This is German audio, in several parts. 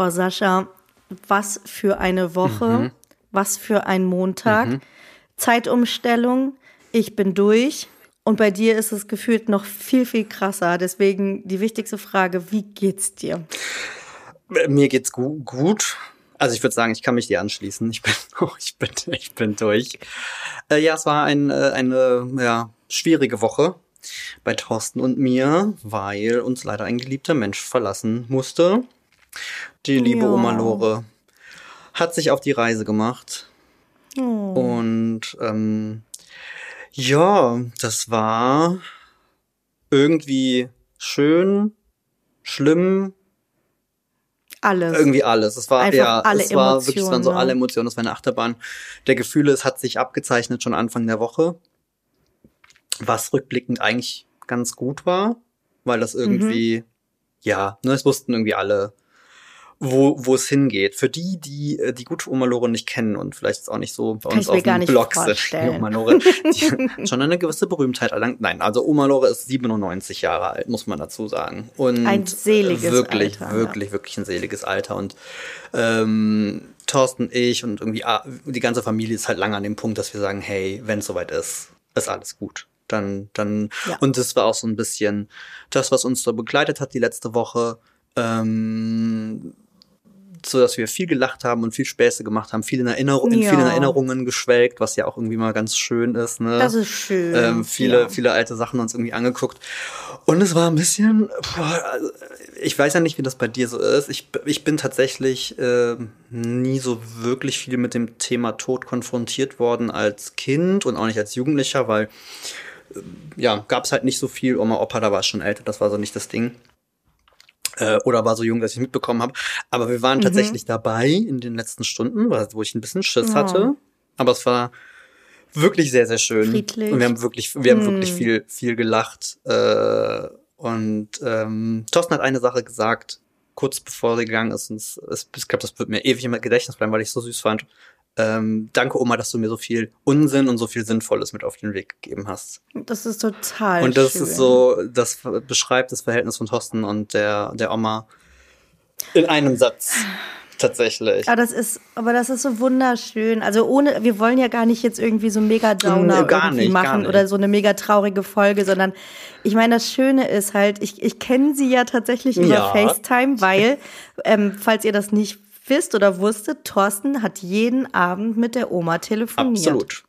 Boah, Sascha, was für eine Woche, mhm. was für ein Montag. Mhm. Zeitumstellung, ich bin durch. Und bei dir ist es gefühlt noch viel, viel krasser. Deswegen die wichtigste Frage, wie geht's dir? Mir geht's gu gut. Also ich würde sagen, ich kann mich dir anschließen. Ich bin, ich bin, ich bin durch. Äh, ja, es war ein, äh, eine ja, schwierige Woche bei Thorsten und mir, weil uns leider ein geliebter Mensch verlassen musste. Die liebe ja. Oma Lore hat sich auf die Reise gemacht. Oh. Und ähm, ja, das war irgendwie schön, schlimm. Alles. Irgendwie alles. Es war Einfach ja, alle es war wirklich, es waren so alle Emotionen. Es war eine Achterbahn der Gefühle. Es hat sich abgezeichnet schon Anfang der Woche, was rückblickend eigentlich ganz gut war, weil das irgendwie, mhm. ja, ne, es wussten irgendwie alle, wo, wo es hingeht. Für die, die äh, die gute Oma Lore nicht kennen und vielleicht auch nicht so bei Kann uns auf dem Blog sind, die Oma Lore, die schon eine gewisse Berühmtheit erlangt. Nein, also Oma Lore ist 97 Jahre alt, muss man dazu sagen. Und ein seliges wirklich, Alter. Wirklich, ja. wirklich ein seliges Alter. Und ähm, Thorsten, ich und irgendwie ah, die ganze Familie ist halt lange an dem Punkt, dass wir sagen, hey, wenn es soweit ist, ist alles gut dann, dann, ja. und das war auch so ein bisschen das, was uns da begleitet hat die letzte Woche. Ähm, so dass wir viel gelacht haben und viel Späße gemacht haben, viel in, Erinnerung, in vielen Erinnerungen geschwelgt, was ja auch irgendwie mal ganz schön ist. Ne? Das ist schön. Ähm, viele, ja. viele alte Sachen uns irgendwie angeguckt. Und es war ein bisschen, boah, also, ich weiß ja nicht, wie das bei dir so ist. Ich, ich bin tatsächlich äh, nie so wirklich viel mit dem Thema Tod konfrontiert worden als Kind und auch nicht als Jugendlicher, weil äh, ja, gab es halt nicht so viel. Oma, Opa, da war es schon älter, das war so nicht das Ding äh, oder war so jung, dass ich mitbekommen habe. Aber wir waren mhm. tatsächlich dabei in den letzten Stunden, wo ich ein bisschen Schiss oh. hatte. Aber es war wirklich sehr, sehr schön. Friedlich. Und wir haben wirklich, wir haben mhm. wirklich viel, viel gelacht. Äh, und ähm, Thorsten hat eine Sache gesagt, kurz bevor sie gegangen ist. Und es, ich glaube, das wird mir ewig im Gedächtnis bleiben, weil ich es so süß fand ähm, danke Oma, dass du mir so viel Unsinn und so viel Sinnvolles mit auf den Weg gegeben hast. Das ist total Und das schön. ist so, das beschreibt das Verhältnis von Thorsten und der, der Oma in einem Satz. Tatsächlich. Aber das ist, aber das ist so wunderschön. Also ohne, wir wollen ja gar nicht jetzt irgendwie so mega Downer nee, nicht, machen oder so eine mega traurige Folge, sondern ich meine, das Schöne ist halt, ich, ich kenne sie ja tatsächlich über ja. FaceTime, weil, ähm, falls ihr das nicht wisst oder wusstet, Thorsten hat jeden Abend mit der Oma telefoniert. Absolut.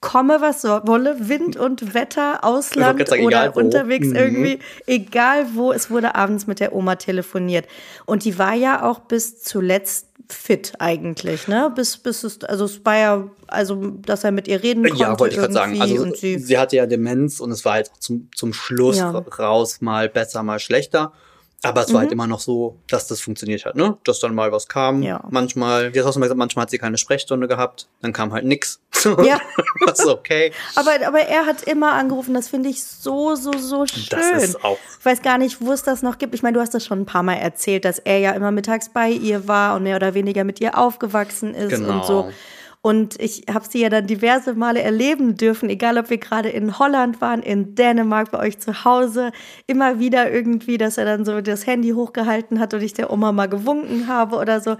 Komme, was wolle, Wind und Wetter, Ausland sagen, oder unterwegs mhm. irgendwie, egal wo, es wurde abends mit der Oma telefoniert. Und die war ja auch bis zuletzt fit eigentlich, ne? Bis, bis es, also es war ja, also, dass er mit ihr reden konnte. Ja, wollte ich gerade sagen. Also, sie, sie, hatte ja Demenz und es war halt zum, zum Schluss ja. raus mal besser, mal schlechter. Aber es war halt mhm. immer noch so, dass das funktioniert hat, ne? Dass dann mal was kam. Ja. Manchmal, wie hast du mal gesagt, manchmal hat sie keine Sprechstunde gehabt, dann kam halt nix. Ja. das ist okay. aber, aber er hat immer angerufen, das finde ich so, so, so schön. Das ist auch. Ich weiß gar nicht, wo es das noch gibt. Ich meine, du hast das schon ein paar Mal erzählt, dass er ja immer mittags bei ihr war und mehr oder weniger mit ihr aufgewachsen ist genau. und so. Und ich habe sie ja dann diverse Male erleben dürfen, egal ob wir gerade in Holland waren, in Dänemark, bei euch zu Hause. Immer wieder irgendwie, dass er dann so das Handy hochgehalten hat und ich der Oma mal gewunken habe oder so.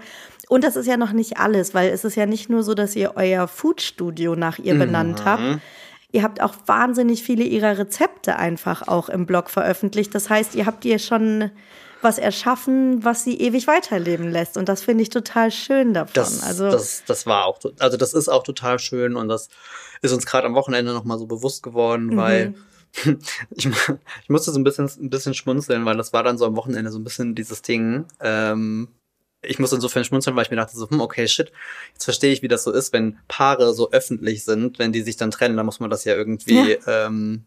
Und das ist ja noch nicht alles, weil es ist ja nicht nur so, dass ihr euer Foodstudio nach ihr benannt mhm. habt. Ihr habt auch wahnsinnig viele ihrer Rezepte einfach auch im Blog veröffentlicht. Das heißt, ihr habt ihr schon was erschaffen, was sie ewig weiterleben lässt. Und das finde ich total schön davon. Das, also das, das war auch, also das ist auch total schön und das ist uns gerade am Wochenende nochmal so bewusst geworden, mhm. weil ich, ich musste so ein bisschen, ein bisschen schmunzeln, weil das war dann so am Wochenende so ein bisschen dieses Ding. Ähm, ich muss insofern schmunzeln, weil ich mir dachte so, hm, okay, shit, jetzt verstehe ich, wie das so ist, wenn Paare so öffentlich sind, wenn die sich dann trennen, dann muss man das ja irgendwie ja. Ähm,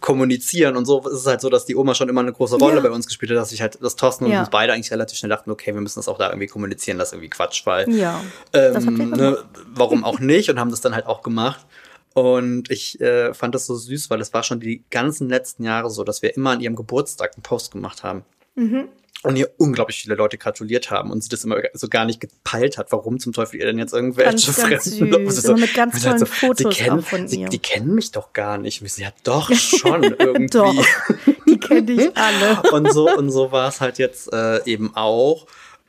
kommunizieren und so ist es halt so, dass die Oma schon immer eine große Rolle ja. bei uns gespielt hat, dass ich halt, dass Thorsten und ja. uns beide eigentlich relativ schnell dachten, okay, wir müssen das auch da irgendwie kommunizieren, das ist irgendwie Quatsch, weil ja. ähm, ne, warum auch nicht und haben das dann halt auch gemacht. Und ich äh, fand das so süß, weil es war schon die ganzen letzten Jahre so, dass wir immer an ihrem Geburtstag einen Post gemacht haben. Mhm und ihr unglaublich viele Leute gratuliert haben und sie das immer so gar nicht gepeilt hat, warum zum Teufel ihr denn jetzt irgendwelche fremden Leute so, mit ganz tollen so, Fotos die kennen, von sie, ihr. Die kennen mich doch gar nicht. Sie ja doch schon irgendwie. doch, die kenne ich alle. und so und so war es halt jetzt äh, eben auch.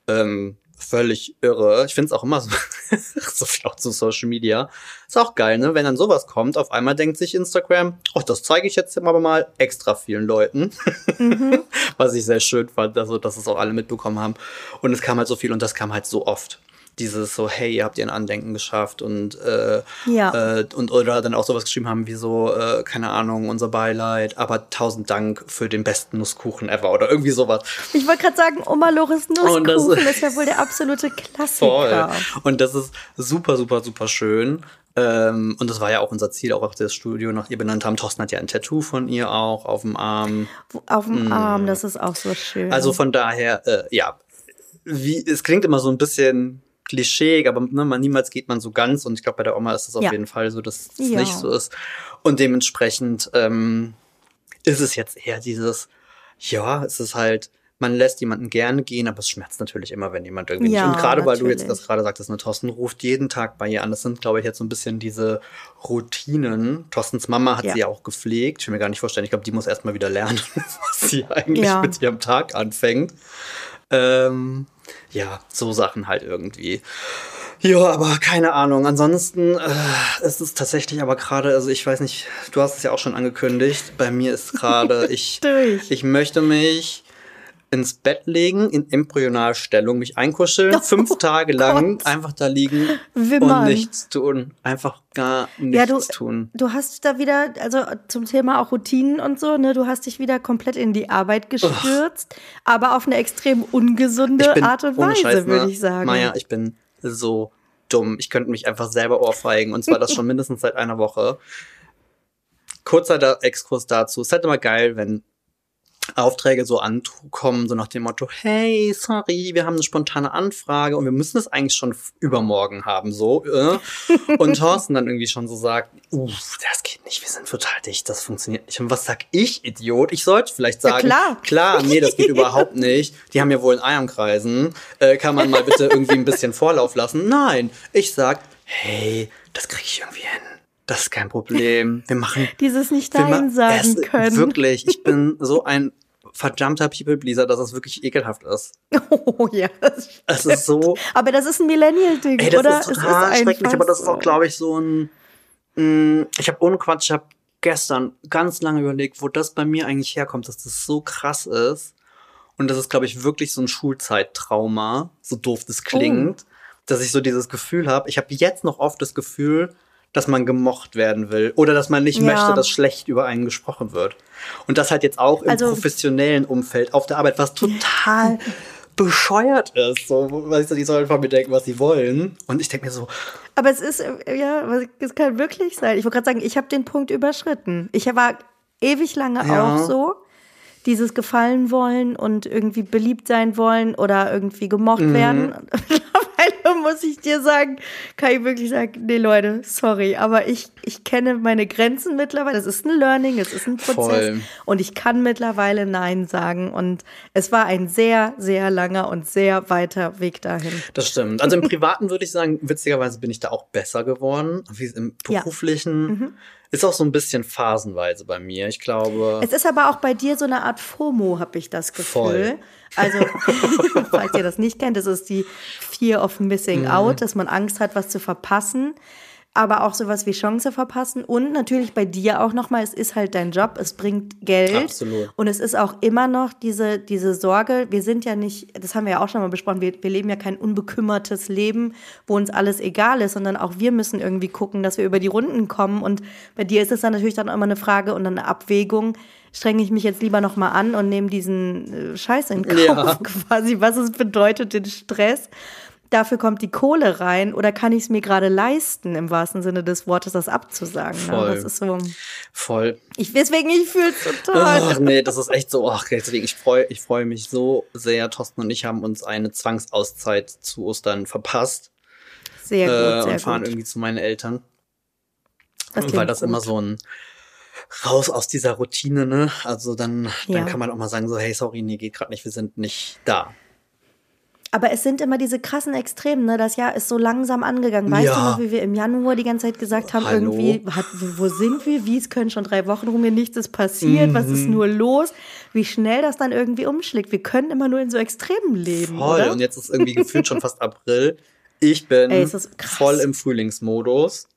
Ähm, völlig irre. Ich finde es auch immer so, so viel auch zu Social Media. Ist auch geil, ne? Wenn dann sowas kommt, auf einmal denkt sich Instagram, oh, das zeige ich jetzt aber mal extra vielen Leuten. Mhm. Was ich sehr schön fand, also, dass es auch alle mitbekommen haben. Und es kam halt so viel und das kam halt so oft dieses so, hey, ihr habt ihr ein Andenken geschafft und, äh, ja. äh, und oder dann auch sowas geschrieben haben wie so, äh, keine Ahnung, unser Beileid, aber tausend Dank für den besten Nusskuchen ever oder irgendwie sowas. Ich wollte gerade sagen, Oma Loris Nusskuchen das, ist ja wohl der absolute Klassiker. Voll. Und das ist super, super, super schön. Ähm, und das war ja auch unser Ziel, auch auf das Studio nach ihr benannt haben. Thorsten hat ja ein Tattoo von ihr auch auf dem Arm. Auf dem mm. Arm, das ist auch so schön. Also von daher, äh, ja, wie, es klingt immer so ein bisschen Klischee, aber ne, man, niemals geht man so ganz und ich glaube, bei der Oma ist es auf ja. jeden Fall so, dass es ja. nicht so ist. Und dementsprechend ähm, ist es jetzt eher dieses, ja, es ist halt, man lässt jemanden gerne gehen, aber es schmerzt natürlich immer, wenn jemand irgendwie ja, nicht. Und gerade weil du jetzt das gerade sagtest, ne, Thorsten ruft jeden Tag bei ihr an. Das sind, glaube ich, jetzt so ein bisschen diese Routinen. Thorstens Mama hat ja. sie ja auch gepflegt. Ich will mir gar nicht vorstellen. Ich glaube, die muss erst mal wieder lernen, was sie eigentlich ja. mit ihrem Tag anfängt. Ähm, ja, so Sachen halt irgendwie. Ja, aber keine Ahnung. Ansonsten äh, ist es tatsächlich aber gerade, also ich weiß nicht, du hast es ja auch schon angekündigt. Bei mir ist gerade, ich, ich möchte mich ins Bett legen, in Embryonalstellung, mich einkuscheln, oh, fünf Tage lang Gott. einfach da liegen Wimmern. und nichts tun. Einfach gar nichts ja, du, tun. Du hast da wieder, also zum Thema auch Routinen und so, ne, du hast dich wieder komplett in die Arbeit gestürzt, Ugh. aber auf eine extrem ungesunde bin, Art und Weise, würde ne? ich sagen. Maja, ich bin so dumm. Ich könnte mich einfach selber ohrfeigen und zwar das schon mindestens seit einer Woche. Kurzer Exkurs dazu. Es ist halt immer geil, wenn Aufträge so ankommen, so nach dem Motto, hey, sorry, wir haben eine spontane Anfrage und wir müssen es eigentlich schon übermorgen haben, so. Äh? Und Thorsten dann irgendwie schon so sagt, uff, das geht nicht, wir sind total dicht, das funktioniert nicht. Und was sag ich, Idiot? Ich sollte vielleicht sagen, ja, klar. klar, nee, das geht überhaupt nicht. Die haben ja wohl ein Ei am Kreisen. Äh, kann man mal bitte irgendwie ein bisschen Vorlauf lassen? Nein, ich sag, hey, das kriege ich irgendwie hin. Das ist kein Problem. Wir machen. Dieses nicht Nein sagen es, können. Wirklich, ich bin so ein verdammter People-Pleaser, dass es wirklich ekelhaft ist. Oh ja. Das es ist so. Aber das ist ein Millennial-Ding, Ey, das oder? Ist total ist schrecklich, aber das ist auch, glaube ich, so ein. Mh, mm, ich habe ohne Quatsch, ich habe gestern ganz lange überlegt, wo das bei mir eigentlich herkommt, dass das so krass ist. Und das ist, glaube ich, wirklich so ein Schulzeittrauma, so doof das klingt, oh. dass ich so dieses Gefühl habe. Ich habe jetzt noch oft das Gefühl, dass man gemocht werden will oder dass man nicht ja. möchte, dass schlecht über einen gesprochen wird. Und das halt jetzt auch im also, professionellen Umfeld auf der Arbeit, was total bescheuert ist. So, weißt du, die sollen von mir denken, was sie wollen. Und ich denke mir so. Aber es ist, ja, es kann wirklich sein. Ich wollte gerade sagen, ich habe den Punkt überschritten. Ich war ewig lange ja. auch so. Dieses gefallen wollen und irgendwie beliebt sein wollen oder irgendwie gemocht mhm. werden. Mittlerweile muss ich dir sagen, kann ich wirklich sagen, nee Leute, sorry, aber ich, ich kenne meine Grenzen mittlerweile. Es ist ein Learning, es ist ein Prozess Voll. und ich kann mittlerweile Nein sagen und es war ein sehr, sehr langer und sehr weiter Weg dahin. Das stimmt. Also im Privaten würde ich sagen, witzigerweise bin ich da auch besser geworden, wie im Beruflichen. Ja. Mhm. Ist auch so ein bisschen phasenweise bei mir. Ich glaube. Es ist aber auch bei dir so eine Art FOMO, habe ich das Gefühl. Voll. Also, falls ihr das nicht kennt, das ist die Fear of Missing mhm. Out, dass man Angst hat, was zu verpassen aber auch sowas wie Chance verpassen und natürlich bei dir auch nochmal, es ist halt dein Job, es bringt Geld Absolut. und es ist auch immer noch diese, diese Sorge, wir sind ja nicht, das haben wir ja auch schon mal besprochen, wir, wir leben ja kein unbekümmertes Leben, wo uns alles egal ist, sondern auch wir müssen irgendwie gucken, dass wir über die Runden kommen und bei dir ist es dann natürlich dann immer eine Frage und eine Abwägung, strenge ich mich jetzt lieber nochmal an und nehme diesen äh, Scheiß in Kauf ja. quasi, was es bedeutet, den Stress dafür kommt die Kohle rein oder kann ich es mir gerade leisten, im wahrsten Sinne des Wortes, das abzusagen. Ne? Voll. Ne? Das ist so. Voll. Ich, deswegen, ich fühle es total. Ach nee, das ist echt so, ach, deswegen, ich freue ich freu mich so sehr. Thorsten und ich haben uns eine Zwangsauszeit zu Ostern verpasst. Sehr gut, äh, sehr Und fahren gut. irgendwie zu meinen Eltern. Das weil das gut. immer so ein raus aus dieser Routine, ne? Also dann, dann ja. kann man auch mal sagen, so, hey, sorry, nee, geht gerade nicht, wir sind nicht da. Aber es sind immer diese krassen Extremen, ne? Das Jahr ist so langsam angegangen. Weißt ja. du noch, wie wir im Januar die ganze Zeit gesagt haben, Hallo. irgendwie, hat, wo sind wir? Wie, es können schon drei Wochen rum, mir nichts ist passiert, mhm. was ist mhm. nur los? Wie schnell das dann irgendwie umschlägt. Wir können immer nur in so Extremen leben. Voll, oder? und jetzt ist irgendwie gefühlt schon fast April. Ich bin Ey, voll im Frühlingsmodus.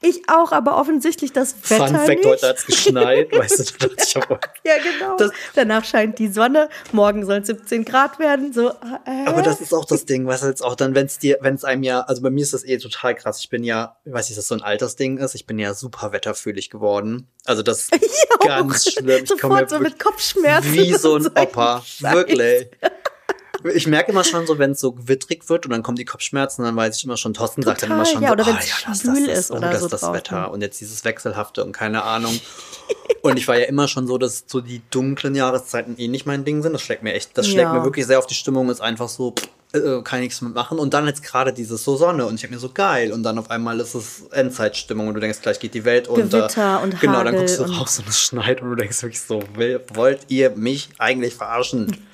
Ich auch, aber offensichtlich das Wetter Fun Fact, heute hat es geschneit, weißt du, ich aber. Ja, genau. Das, Danach scheint die Sonne, morgen soll es 17 Grad werden, so. Äh. Aber das ist auch das Ding, du, jetzt auch dann, wenn es dir, wenn es einem ja, also bei mir ist das eh total krass. Ich bin ja, ich weiß nicht, dass das so ein Altersding ist, ich bin ja super wetterfühlig geworden. Also das ist ganz schlimm. Ich komme so mit Kopfschmerzen. Wie so ein Opa. Wirklich. Ich merke immer schon so, wenn es so gewittrig wird und dann kommen die Kopfschmerzen, dann weiß ich immer schon, Thorsten sagt dann immer schon ja, so, oh, ja, das, das ist, oder oh, das so das Wetter und jetzt dieses Wechselhafte und keine Ahnung. und ich war ja immer schon so, dass so die dunklen Jahreszeiten eh nicht mein Ding sind. Das schlägt mir echt, das schlägt ja. mir wirklich sehr auf die Stimmung, ist einfach so, äh, kann nichts mitmachen. Und dann jetzt gerade dieses so Sonne und ich habe mir so geil und dann auf einmal ist es Endzeitstimmung und du denkst, gleich geht die Welt unter. Gewitter und Genau, dann guckst du raus und es schneit und du denkst wirklich so, wollt ihr mich eigentlich verarschen?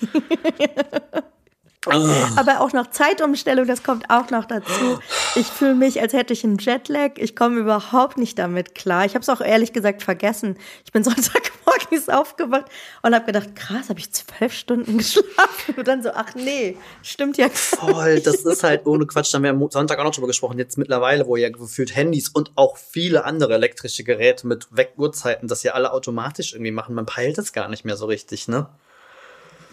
Aber auch noch Zeitumstellung, das kommt auch noch dazu. Ich fühle mich, als hätte ich einen Jetlag. Ich komme überhaupt nicht damit klar. Ich habe es auch ehrlich gesagt vergessen. Ich bin Sonntagmorgens aufgewacht und habe gedacht, krass, habe ich zwölf Stunden geschlafen? Und dann so, ach nee, stimmt ja. Voll, das ist halt ohne Quatsch. Da haben wir am Sonntag auch noch drüber gesprochen. Jetzt mittlerweile, wo ja gefühlt Handys und auch viele andere elektrische Geräte mit Weckuhrzeiten das ja alle automatisch irgendwie machen. Man peilt es gar nicht mehr so richtig, ne?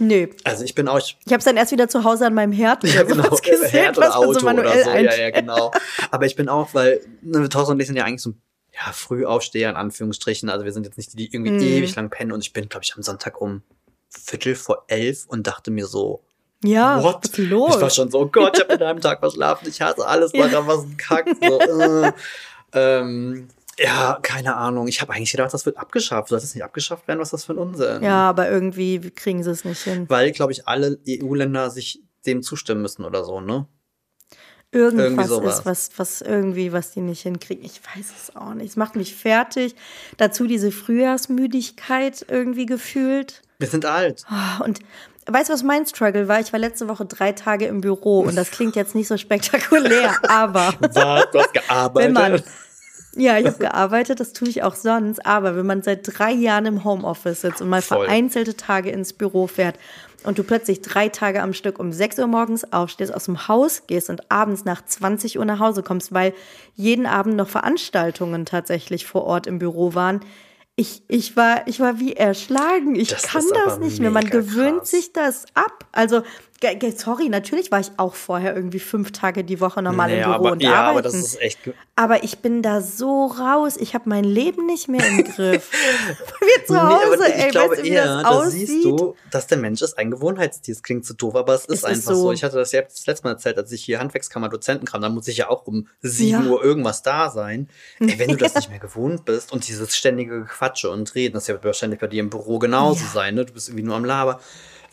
Nö. Also ich bin auch. Ich, ich habe es dann erst wieder zu Hause an meinem Herd ja, genau, gesehen, Herd oder Auto so manuell oder so. Ja, ja, genau. Aber ich bin auch, weil ne, Thorsten und ich sind ja eigentlich so ja, Frühaufsteher in Anführungsstrichen. Also wir sind jetzt nicht die, die irgendwie mm. ewig lang pennen. Und ich bin, glaube ich, am Sonntag um Viertel vor elf und dachte mir so, ja, What? was ist los? Ich war schon so, oh Gott, ich habe in einem Tag verschlafen, ich hasse alles daran, was ein Kack. So, äh. ähm, ja, keine Ahnung. Ich habe eigentlich gedacht, das wird abgeschafft. Soll das nicht abgeschafft werden? Was ist das für ein Unsinn? Ja, aber irgendwie kriegen sie es nicht hin. Weil, glaube ich, alle EU-Länder sich dem zustimmen müssen oder so, ne? Irgendwas ist, was, was irgendwie, was die nicht hinkriegen. Ich weiß es auch nicht. Es macht mich fertig. Dazu diese Frühjahrsmüdigkeit irgendwie gefühlt. Wir sind alt. Oh, und weißt du, was mein Struggle war? Ich war letzte Woche drei Tage im Büro und das klingt jetzt nicht so spektakulär, aber. Was? Du hast gearbeitet? Wenn man, ja, ich habe gearbeitet, das tue ich auch sonst. Aber wenn man seit drei Jahren im Homeoffice sitzt und mal Voll. vereinzelte Tage ins Büro fährt und du plötzlich drei Tage am Stück um 6 Uhr morgens aufstehst, aus dem Haus gehst und abends nach 20 Uhr nach Hause kommst, weil jeden Abend noch Veranstaltungen tatsächlich vor Ort im Büro waren, ich, ich, war, ich war wie erschlagen. Ich das kann das nicht mehr. Man gewöhnt krass. sich das ab. Also Sorry, natürlich war ich auch vorher irgendwie fünf Tage die Woche normal nee, im Büro aber, und ja, arbeiten. aber das ist echt. Aber ich bin da so raus. Ich habe mein Leben nicht mehr im Griff. Wir zu Hause, nee, ey, glaube weißt du, wie eher, das da siehst du, dass der Mensch ist ein Gewohnheitstier. Es klingt so doof, aber es ist es einfach ist so. so. Ich hatte das ja das letzte Mal erzählt, als ich hier Handwerkskammer Dozenten kam, da muss ich ja auch um sieben ja. Uhr irgendwas da sein. Ey, wenn du das nicht mehr gewohnt bist und dieses ständige Quatsche und Reden, das ist ja wahrscheinlich bei dir im Büro genauso ja. sein, ne? Du bist irgendwie nur am Laber.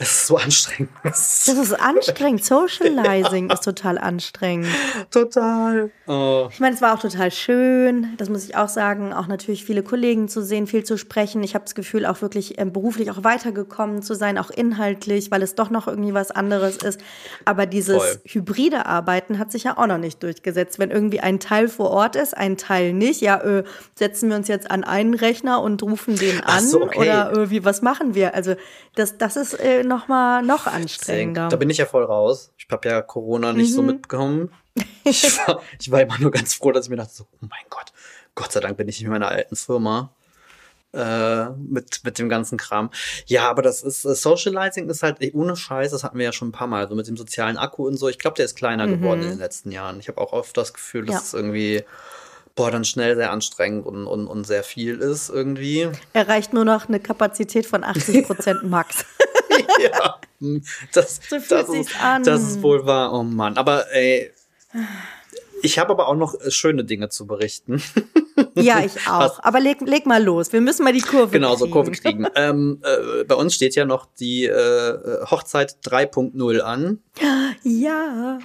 Es ist so anstrengend. Das ist anstrengend. Socializing ist total anstrengend. Total. Oh. Ich meine, es war auch total schön. Das muss ich auch sagen. Auch natürlich viele Kollegen zu sehen, viel zu sprechen. Ich habe das Gefühl, auch wirklich ähm, beruflich auch weitergekommen zu sein, auch inhaltlich, weil es doch noch irgendwie was anderes ist. Aber dieses Voll. hybride Arbeiten hat sich ja auch noch nicht durchgesetzt. Wenn irgendwie ein Teil vor Ort ist, ein Teil nicht, ja, äh, setzen wir uns jetzt an einen Rechner und rufen den an so, okay. oder äh, wie, was machen wir? Also das, das ist äh, noch mal noch anstrengender. Da bin ich ja voll raus. Ich habe ja Corona nicht mhm. so mitbekommen. Ich war, ich war immer nur ganz froh, dass ich mir dachte, so, oh mein Gott, Gott sei Dank bin ich nicht in meiner alten Firma äh, mit, mit dem ganzen Kram. Ja, aber das ist, äh, Socializing ist halt ohne Scheiß, das hatten wir ja schon ein paar Mal, so mit dem sozialen Akku und so. Ich glaube, der ist kleiner mhm. geworden in den letzten Jahren. Ich habe auch oft das Gefühl, dass ja. es irgendwie boah, dann schnell sehr anstrengend und, und, und sehr viel ist irgendwie. Erreicht nur noch eine Kapazität von 80 Prozent max. ja, das, so das, ist, das ist wohl wahr. Oh Mann, aber ey, ich habe aber auch noch schöne Dinge zu berichten. Ja, ich auch. Aber leg, leg mal los. Wir müssen mal die Kurve genau, kriegen. Genau, so Kurve kriegen. ähm, äh, bei uns steht ja noch die äh, Hochzeit 3.0 an. Ja.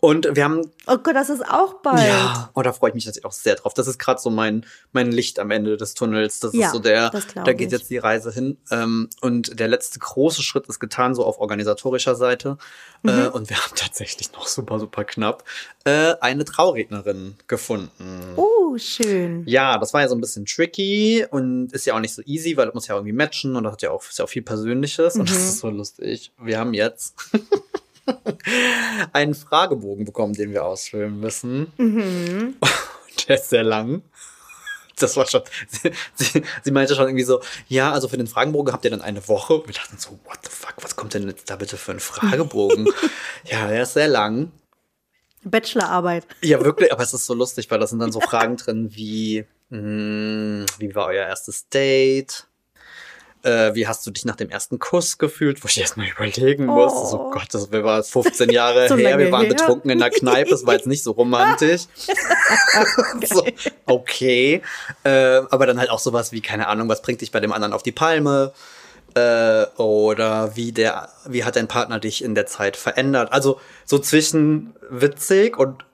Und wir haben. Oh Gott, das ist auch bald. Ja, oh, da freue ich mich jetzt auch sehr drauf. Das ist gerade so mein, mein Licht am Ende des Tunnels. Das ja, ist so der, da geht ich. jetzt die Reise hin. Ähm, und der letzte große Schritt ist getan, so auf organisatorischer Seite. Äh, mhm. Äh, und wir haben tatsächlich noch super, super knapp äh, eine Traurednerin gefunden. Oh, schön. Ja, das war ja so ein bisschen tricky und ist ja auch nicht so easy, weil das muss ja irgendwie matchen und das hat ja auch, ist ja auch viel Persönliches mhm. und das mhm. ist so lustig. Wir haben jetzt einen Fragebogen bekommen, den wir ausfüllen müssen. Mhm. Der ist sehr lang. Das war schon. Sie, sie, sie, meinte schon irgendwie so, ja, also für den Fragebogen habt ihr dann eine Woche. Wir dachten so, what the fuck, was kommt denn jetzt da bitte für ein Fragebogen? ja, der ist sehr lang. Bachelorarbeit. Ja, wirklich, aber es ist so lustig, weil da sind dann so Fragen drin wie, mh, hm, wie war euer erstes Date? Äh, wie hast du dich nach dem ersten Kuss gefühlt? Wo ich erstmal überlegen oh. muss. So oh Gott, das war 15 Jahre so her. Wir waren her. betrunken in der Kneipe. Es war jetzt nicht so romantisch. so, okay. Äh, aber dann halt auch sowas wie, keine Ahnung, was bringt dich bei dem anderen auf die Palme? Äh, oder wie der, wie hat dein Partner dich in der Zeit verändert? Also so zwischen witzig und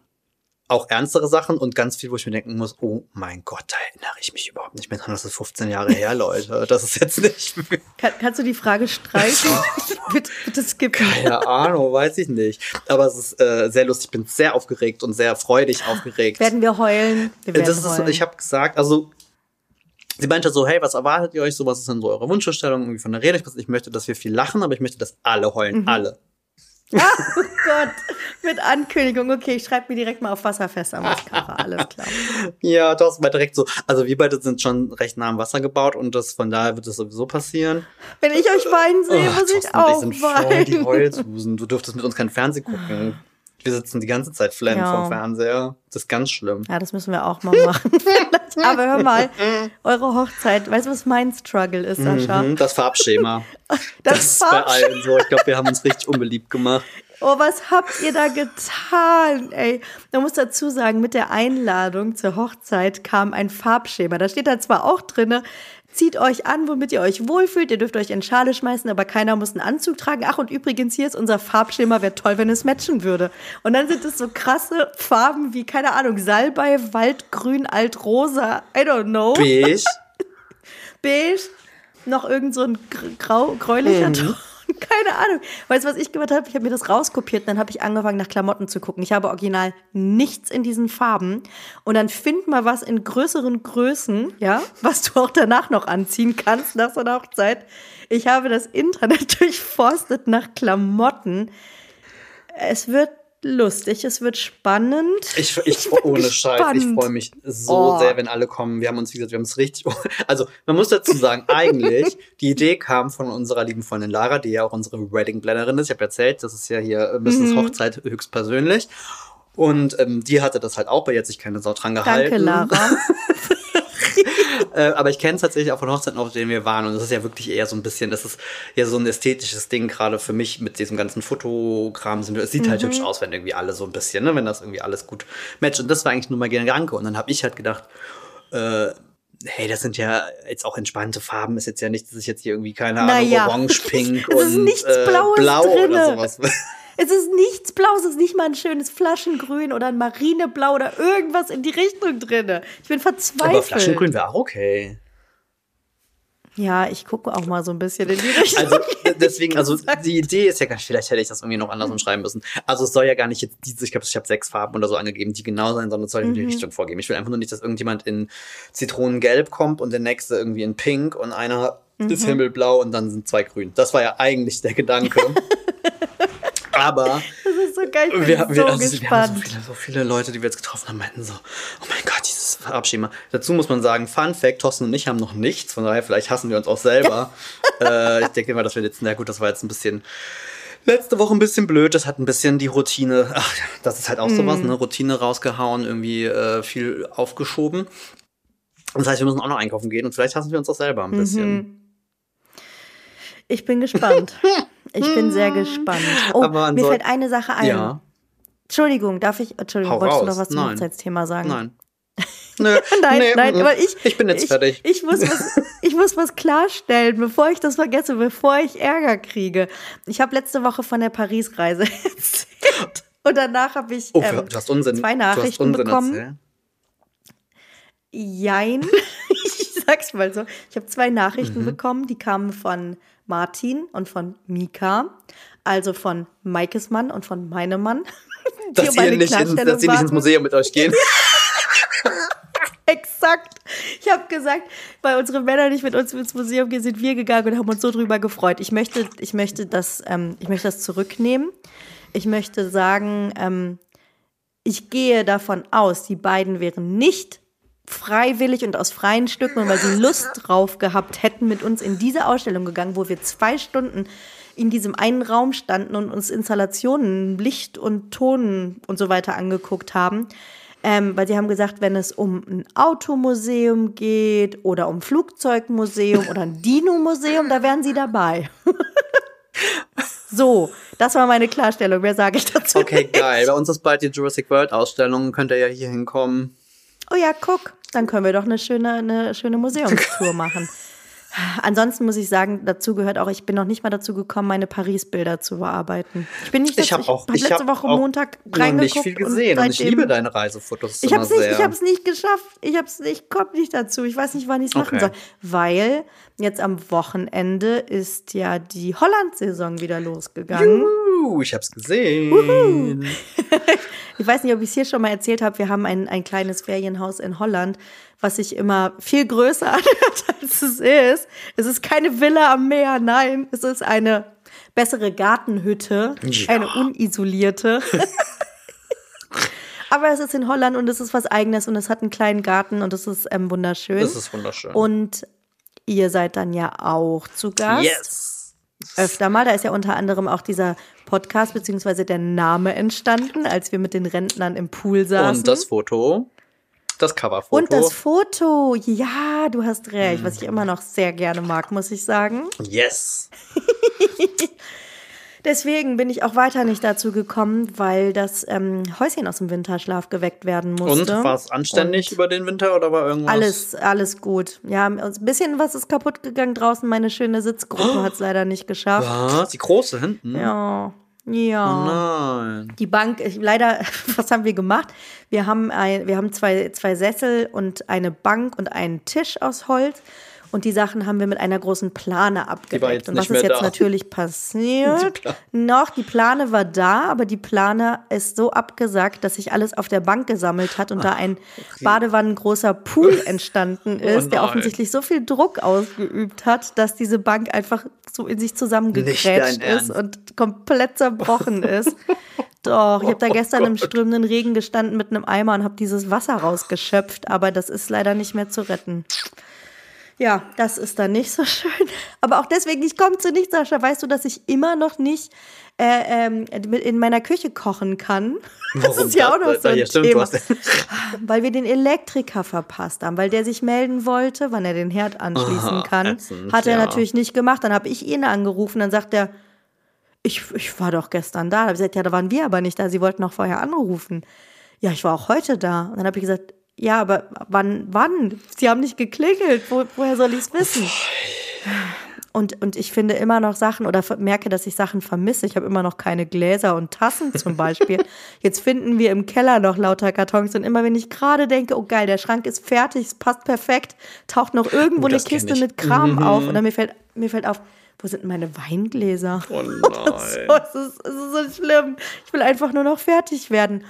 auch ernstere Sachen und ganz viel, wo ich mir denken muss, oh mein Gott, da erinnere ich mich überhaupt nicht mehr dran. Das ist 15 Jahre her, Leute. Das ist jetzt nicht. Kann, kannst du die Frage streichen? bitte, bitte skippen. Keine Ahnung, weiß ich nicht. Aber es ist äh, sehr lustig. Ich bin sehr aufgeregt und sehr freudig aufgeregt. Werden wir heulen? Wir werden das ist, heulen. ich habe gesagt, also Sie meinte so, hey, was erwartet ihr euch so? Was ist denn so eure Wunschvorstellung irgendwie von der Rede? Ich möchte, dass wir viel lachen, aber ich möchte, dass alle heulen. Mhm. Alle. oh Gott, mit Ankündigung. Okay, ich schreibe mir direkt mal auf Wasserfest am Mascara. Alles klar. ja, das war direkt so. Also wir beide sind schon recht nah am Wasser gebaut und das von daher wird es sowieso passieren. Wenn ich euch weinen sehe, oh, muss ich auch ich weinen. Voll die Heulsusen. Du dürftest mit uns kein Fernsehen gucken. Wir sitzen die ganze Zeit flenn ja. vom Fernseher. Das ist ganz schlimm. Ja, das müssen wir auch mal machen. Aber hör mal, eure Hochzeit, weißt du, was mein Struggle ist, Sascha? Mhm, das Farbschema. das, das ist bei allen so. Ich glaube, wir haben uns richtig unbeliebt gemacht. Oh, was habt ihr da getan? Ey, man muss dazu sagen, mit der Einladung zur Hochzeit kam ein Farbschema. Da steht da zwar auch drin, Zieht euch an, womit ihr euch wohlfühlt. Ihr dürft euch in Schale schmeißen, aber keiner muss einen Anzug tragen. Ach, und übrigens, hier ist unser Farbschema. Wäre toll, wenn es matchen würde. Und dann sind es so krasse Farben wie, keine Ahnung, Salbei, Waldgrün, Altrosa, I don't know. Beige. Beige. Noch irgend so ein grau, gräulicher mhm. Ton. Keine Ahnung. Weißt du, was ich gemacht habe? Ich habe mir das rauskopiert und dann habe ich angefangen, nach Klamotten zu gucken. Ich habe original nichts in diesen Farben. Und dann find mal was in größeren Größen, ja, was du auch danach noch anziehen kannst nach so einer Hochzeit. Ich habe das Internet durchforstet nach Klamotten. Es wird lustig, es wird spannend. Ich, ich, ich ohne Scheiß, ich freue mich so oh. sehr, wenn alle kommen. Wir haben uns, wie gesagt, wir haben es richtig. Also, man muss dazu sagen, eigentlich, die Idee kam von unserer lieben Freundin Lara, die ja auch unsere Wedding-Plannerin ist. Ich habe erzählt, das ist ja hier Mrs. Mhm. Hochzeit höchstpersönlich. Und ähm, die hatte das halt auch, bei jetzt sich keine Sau dran gehalten. Danke, Lara. Äh, aber ich kenne es tatsächlich auch von Hochzeiten, auf denen wir waren. Und das ist ja wirklich eher so ein bisschen, das ist ja so ein ästhetisches Ding, gerade für mich mit diesem ganzen Fotokram. Es sieht halt mhm. hübsch aus, wenn irgendwie alle so ein bisschen, ne, wenn das irgendwie alles gut matcht. Und das war eigentlich nur mein Gedanke. Und dann habe ich halt gedacht, äh, hey, das sind ja jetzt auch entspannte Farben, ist jetzt ja nicht, dass ich jetzt hier irgendwie, keine Ahnung, naja. orange, pink und äh, blau drinne. oder sowas. Es ist nichts Blaues, es ist nicht mal ein schönes Flaschengrün oder ein Marineblau oder irgendwas in die Richtung drin. Ich bin verzweifelt. Aber Flaschengrün wäre auch okay. Ja, ich gucke auch mal so ein bisschen in die Richtung. Also deswegen, also die Idee ist ja gar nicht, vielleicht hätte ich das irgendwie noch anders umschreiben müssen. Also es soll ja gar nicht jetzt diese, ich glaube, ich habe sechs Farben oder so angegeben, die genau sein, sondern es soll in die mhm. Richtung vorgeben. Ich will einfach nur nicht, dass irgendjemand in Zitronengelb kommt und der nächste irgendwie in Pink und einer mhm. ist himmelblau und dann sind zwei grün. Das war ja eigentlich der Gedanke. Aber das ist so geil. Ich bin wir, wir, so also, gespannt. Wir haben so viele, so viele, Leute, die wir jetzt getroffen haben, meinten so, oh mein Gott, dieses Farbschema. Dazu muss man sagen, Fun Fact, Thorsten und ich haben noch nichts, von daher vielleicht hassen wir uns auch selber. äh, ich denke mal, dass wir jetzt, na gut, das war jetzt ein bisschen letzte Woche ein bisschen blöd. Das hat ein bisschen die Routine, ach, das ist halt auch mm. sowas, ne? Routine rausgehauen, irgendwie äh, viel aufgeschoben. Das heißt, wir müssen auch noch einkaufen gehen und vielleicht hassen wir uns auch selber ein bisschen. Mhm. Ich bin gespannt. Ich bin sehr gespannt. Oh, mir fällt eine Sache ein. Ja. Entschuldigung, darf ich, Entschuldigung, Hau wolltest raus. du noch was zum Hochzeitsthema sagen? Nein. Nö, nein, nee, nein, aber ich. Ich bin jetzt ich, fertig. Ich muss, was, ich muss was klarstellen, bevor ich das vergesse, bevor ich Ärger kriege. Ich habe letzte Woche von der Paris-Reise erzählt. Und danach habe ich Oh, ähm, du hast Unsinn, zwei du hast Nachrichten Unsinn bekommen. erzählt. Jein. ich sag's mal so. Ich habe zwei Nachrichten Mhm. bekommen, die kamen von Martin und von Mika. Also von Maikes Mann und von meinem Mann. Dass sie, nicht, in, dass sie nicht ins. Museum mit euch gehen. Exakt. Ich habe gesagt, weil unsere Männer nicht mit uns ins Museum gehen, sind wir gegangen und haben uns so drüber gefreut. Ich möchte, ich möchte, das, ähm, ich möchte das zurücknehmen. Ich möchte sagen, ähm, ich gehe davon aus, die beiden wären nicht freiwillig und aus freien Stücken und weil sie Lust drauf gehabt hätten, mit uns in diese Ausstellung gegangen, wo wir zwei Stunden in diesem einen Raum standen und uns Installationen, Licht und Ton und so weiter angeguckt haben. Ähm, weil sie haben gesagt, wenn es um ein Automuseum geht oder um ein Flugzeugmuseum oder ein Dino-Museum, da wären sie dabei. so, das war meine Klarstellung. Mehr sage ich dazu? Okay, nicht. geil. Bei uns ist bald die Jurassic World Ausstellung. Könnt ihr ja hier hinkommen. Oh ja, guck, dann können wir doch eine schöne, eine schöne Museumstour machen. Ansonsten muss ich sagen, dazu gehört auch, ich bin noch nicht mal dazu gekommen, meine Paris-Bilder zu bearbeiten. Ich bin nicht Ich habe auch, hab ich letzte hab Woche auch Montag reingeguckt nicht viel gesehen und, ich seitdem- liebe deine Reisefotos Ich immer hab's nicht, ich nicht geschafft. Ich ich komme nicht dazu. Ich weiß nicht, wann ich es machen Okay. soll. Weil jetzt am Wochenende ist ja die Holland-Saison wieder losgegangen. Juhu, ich hab's gesehen. Ich weiß nicht, ob ich es hier schon mal erzählt habe. Wir haben ein, ein kleines Ferienhaus in Holland, was sich immer viel größer anhört, als es ist. Es ist keine Villa am Meer, nein. Es ist eine bessere Gartenhütte, Ja. eine unisolierte. Aber es ist in Holland und es ist was Eigenes und es hat einen kleinen Garten und es ist ähm, wunderschön. Das ist wunderschön. und ihr seid dann ja auch zu Gast. yes. Öfter mal. Da ist ja unter anderem auch dieser Podcast beziehungsweise der Name entstanden, als wir mit den Rentnern im Pool saßen. Und das Foto, das Coverfoto. Und das Foto. Ja, du hast recht, was ich immer noch sehr gerne mag, muss ich sagen. yes. Deswegen bin ich auch weiter nicht dazu gekommen, weil das ähm, Häuschen aus dem Winterschlaf geweckt werden musste. Und war es anständig Und über den Winter oder war irgendwas? Alles, alles gut. Ja, ein bisschen was ist kaputt gegangen draußen. Meine schöne Sitzgruppe hat es leider nicht geschafft. Was? Die große hinten? Ja, ja. Nein. Die Bank, ich, leider, was haben wir gemacht? Wir haben, ein, wir haben zwei, zwei Sessel und eine Bank und einen Tisch aus Holz. Und die Sachen haben wir mit einer großen Plane abgedeckt. und was ist jetzt da. natürlich passiert? Plane. Noch, die Plane war da, aber die Plane ist so abgesackt, dass sich alles auf der Bank gesammelt hat und da ein badewannengroßer Pool entstanden ist, der nein. offensichtlich so viel Druck ausgeübt hat, dass diese Bank einfach so in sich dein ist und komplett zerbrochen ist. Doch, ich habe da Oh gestern im Gott. strömenden Regen gestanden mit einem Eimer und habe dieses Wasser rausgeschöpft, aber das ist leider nicht mehr zu retten. Ja, das ist dann nicht so schön. Aber auch deswegen, ich komme zu nichts, Sascha. Weißt du, dass ich immer noch nicht äh, ähm, in meiner Küche kochen kann? Das Warum ist ja auch noch das? so ein Ja, stimmt, Thema. hast- Weil wir den Elektriker verpasst haben, weil der sich melden wollte, wann er den Herd anschließen Aha, kann. ätzend, Hat er ja. natürlich nicht gemacht. Dann habe ich ihn angerufen, dann sagt er, ich, ich war doch gestern da. Da habe ich gesagt, ja, da waren wir aber nicht da. Sie wollten noch vorher anrufen. Ja, ich war auch heute da. Und dann habe ich gesagt, ja, aber wann, wann? Sie haben nicht geklingelt. Wo, woher soll ich es wissen? Und, und ich finde immer noch Sachen oder merke, dass ich Sachen vermisse. Ich habe immer noch keine Gläser und Tassen zum Beispiel. Jetzt finden wir im Keller noch lauter Kartons und immer wenn ich gerade denke, oh geil, der Schrank ist fertig, es passt perfekt, taucht noch irgendwo Oh, eine Kiste mit Kram auf und dann mir fällt, mir fällt auf, wo sind meine Weingläser? Oh So, nein. es, ist, es ist so schlimm. Ich will einfach nur noch fertig werden.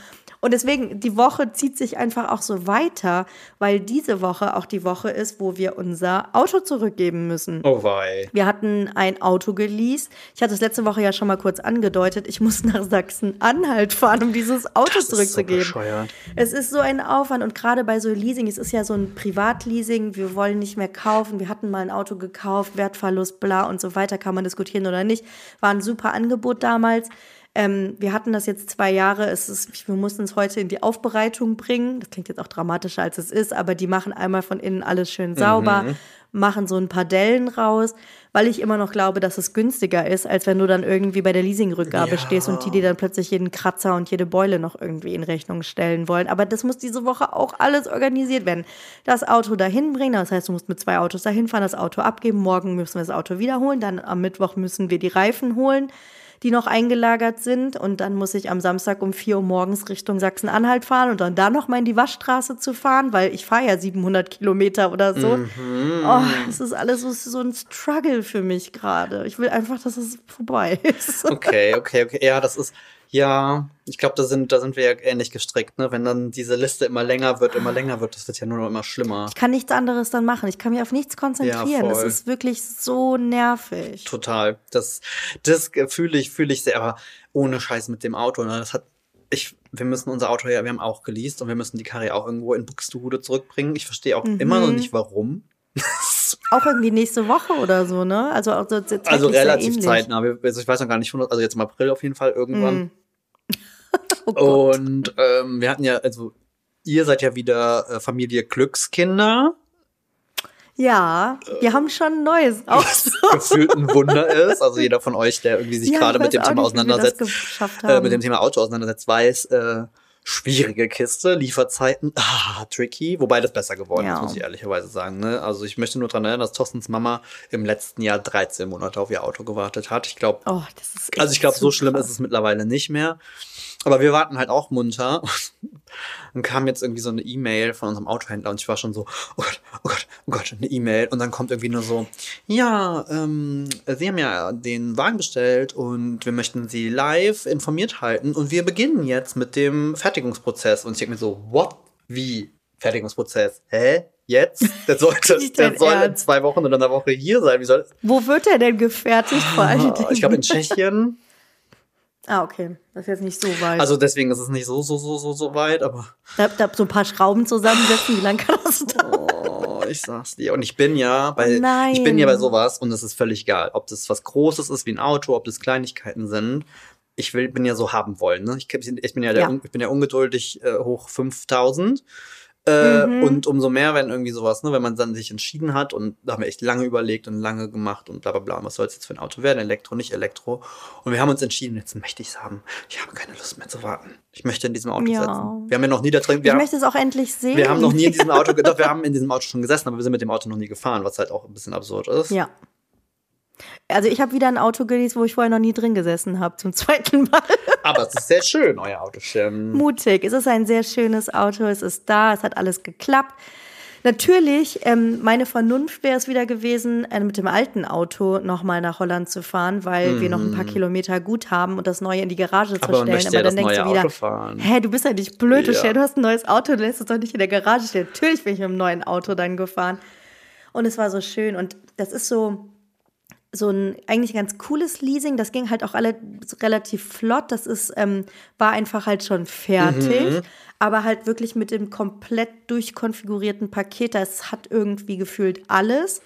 Und deswegen, die Woche zieht sich einfach auch so weiter, weil diese Woche auch die Woche ist, wo wir unser Auto zurückgeben müssen. Oh wei. Wir hatten ein Auto geleast. Ich hatte es letzte Woche ja schon mal kurz angedeutet. Ich muss nach Sachsen-Anhalt fahren, um dieses Auto Das ist so zurückzugeben. bescheuert. Es ist so ein Aufwand und gerade bei so Leasing, es ist ja so ein Privatleasing, wir wollen nicht mehr kaufen, wir hatten mal ein Auto gekauft, Wertverlust, bla und so weiter, kann man diskutieren oder nicht. War ein super Angebot damals. Ähm, wir hatten das jetzt zwei Jahre, es ist, wir mussten es heute in die Aufbereitung bringen. Das klingt jetzt auch dramatischer als es ist, aber die machen einmal von innen alles schön sauber, machen so ein paar Dellen raus, weil ich immer noch glaube, dass es günstiger ist, als wenn du dann irgendwie bei der Leasingrückgabe Ja. stehst und die dir dann plötzlich jeden Kratzer und jede Beule noch irgendwie in Rechnung stellen wollen. Aber das muss diese Woche auch alles organisiert werden. Das Auto dahin bringen, das heißt, du musst mit zwei Autos dahin fahren, das Auto abgeben, morgen müssen wir das Auto wiederholen, dann am Mittwoch müssen wir die Reifen holen. Die noch eingelagert sind. Und dann muss ich am Samstag um 4 Uhr morgens Richtung Sachsen-Anhalt fahren und dann da noch mal in die Waschstraße zu fahren, weil ich fahre ja 700 Kilometer oder so. Mhm. Oh, es ist alles so, so ein Struggle für mich gerade. Ich will einfach, dass es vorbei ist. Okay, okay, okay. Ja, das ist, ja, ich glaube, da sind, da sind wir ja ähnlich gestrickt, ne? Wenn dann diese Liste immer länger wird, immer länger wird, das wird ja nur noch immer schlimmer. Ich kann nichts anderes dann machen. Ich kann mich auf nichts konzentrieren. Ja, das ist wirklich so nervig. Total. Das, das fühle ich, fühle ich sehr, aber ohne Scheiß mit dem Auto, ne? Das hat, ich, wir müssen unser Auto ja, wir haben auch geleast und wir müssen die Karre auch irgendwo in Buxtehude zurückbringen. Ich verstehe auch mhm. immer noch nicht, warum. auch irgendwie nächste Woche oder so, ne? Also, also, also relativ zeitnah. Also ich weiß noch gar nicht, also jetzt im April auf jeden Fall irgendwann. Mm. oh und ähm, wir hatten ja, also ihr seid ja wieder äh, Familie Glückskinder. Ja, wir haben schon ein neues Was gefühlt ein Wunder ist. Also jeder von euch, der irgendwie sich ja, gerade mit dem Thema nicht, auseinandersetzt, äh, mit dem Thema Auto auseinandersetzt, weiß, äh, schwierige Kiste, Lieferzeiten, ah, tricky, wobei das besser geworden ja. ist, muss ich ehrlicherweise sagen. Ne? Also ich möchte nur daran erinnern, dass Thorstens Mama im letzten Jahr 13 Monate auf ihr Auto gewartet hat. Ich glaube, oh, also ich glaube, so schlimm ist es mittlerweile nicht mehr. Aber wir warten halt auch munter. Dann kam jetzt irgendwie so eine E-Mail von unserem Autohändler und ich war schon so, oh Gott, oh Gott, oh Gott, eine E-Mail. Und dann kommt irgendwie nur so, ja, ähm, Sie haben ja den Wagen bestellt und wir möchten Sie live informiert halten und wir beginnen jetzt mit dem Fertigungsprozess. Und ich denke mir so, what? Wie? Fertigungsprozess? Hä? Jetzt? Der sollte, der soll in zwei Wochen oder einer Woche hier sein. Wie soll Wo wird er denn gefertigt vor allem? Ich glaube in Tschechien. Ah, okay. Das ist jetzt nicht so weit. Also deswegen ist es nicht so, so, so, so, so weit, aber. Da, da so ein paar Schrauben zusammensetzen, wie lange kann das dauern? Oh, ich sag's dir. Und ich bin ja bei, oh ich bin ja bei sowas und es ist völlig egal, ob das was Großes ist wie ein Auto, ob das Kleinigkeiten sind. Ich will, bin ja so haben wollen, ne? Ich, ich bin ja, der, ja. ich bin ja ungeduldig äh, hoch 5000. Äh, mhm. Und umso mehr, wenn irgendwie sowas, ne, wenn man dann sich entschieden hat und da haben wir echt lange überlegt und lange gemacht und bla bla bla, was soll es jetzt für ein Auto werden, Elektro, nicht Elektro. Und wir haben uns entschieden, jetzt möchte ich es haben. Ich habe keine Lust mehr zu warten. Ich möchte in diesem Auto ja. sitzen. Wir haben ja noch nie da drin. Ich haben, möchte es auch endlich sehen. Wir haben noch nie in diesem Auto, doch, wir haben in diesem Auto schon gesessen, aber wir sind mit dem Auto noch nie gefahren, was halt auch ein bisschen absurd ist. Ja. Also ich habe wieder ein Auto gelesen, wo ich vorher noch nie drin gesessen habe, zum zweiten Mal. Aber es ist sehr schön, euer Auto. Mutig. Es ist ein sehr schönes Auto. Es ist da. Es hat alles geklappt. Natürlich, ähm, meine Vernunft wäre es wieder gewesen, äh, mit dem alten Auto nochmal nach Holland zu fahren, weil mm. wir noch ein paar mhm. Kilometer gut haben und das neue in die Garage Aber zu stellen. Aber dann denkst du wieder, hä, du bist ja nicht blöd, ja. du hast ein neues Auto, du lässt es doch nicht in der Garage stellen. Natürlich bin ich mit dem neuen Auto dann gefahren. Und es war so schön. Und das ist so, so ein eigentlich ganz cooles Leasing. Das ging halt auch alle relativ flott. Das ist, ähm, war einfach halt schon fertig, mhm. aber halt wirklich mit dem komplett durchkonfigurierten Paket. Das hat irgendwie gefühlt alles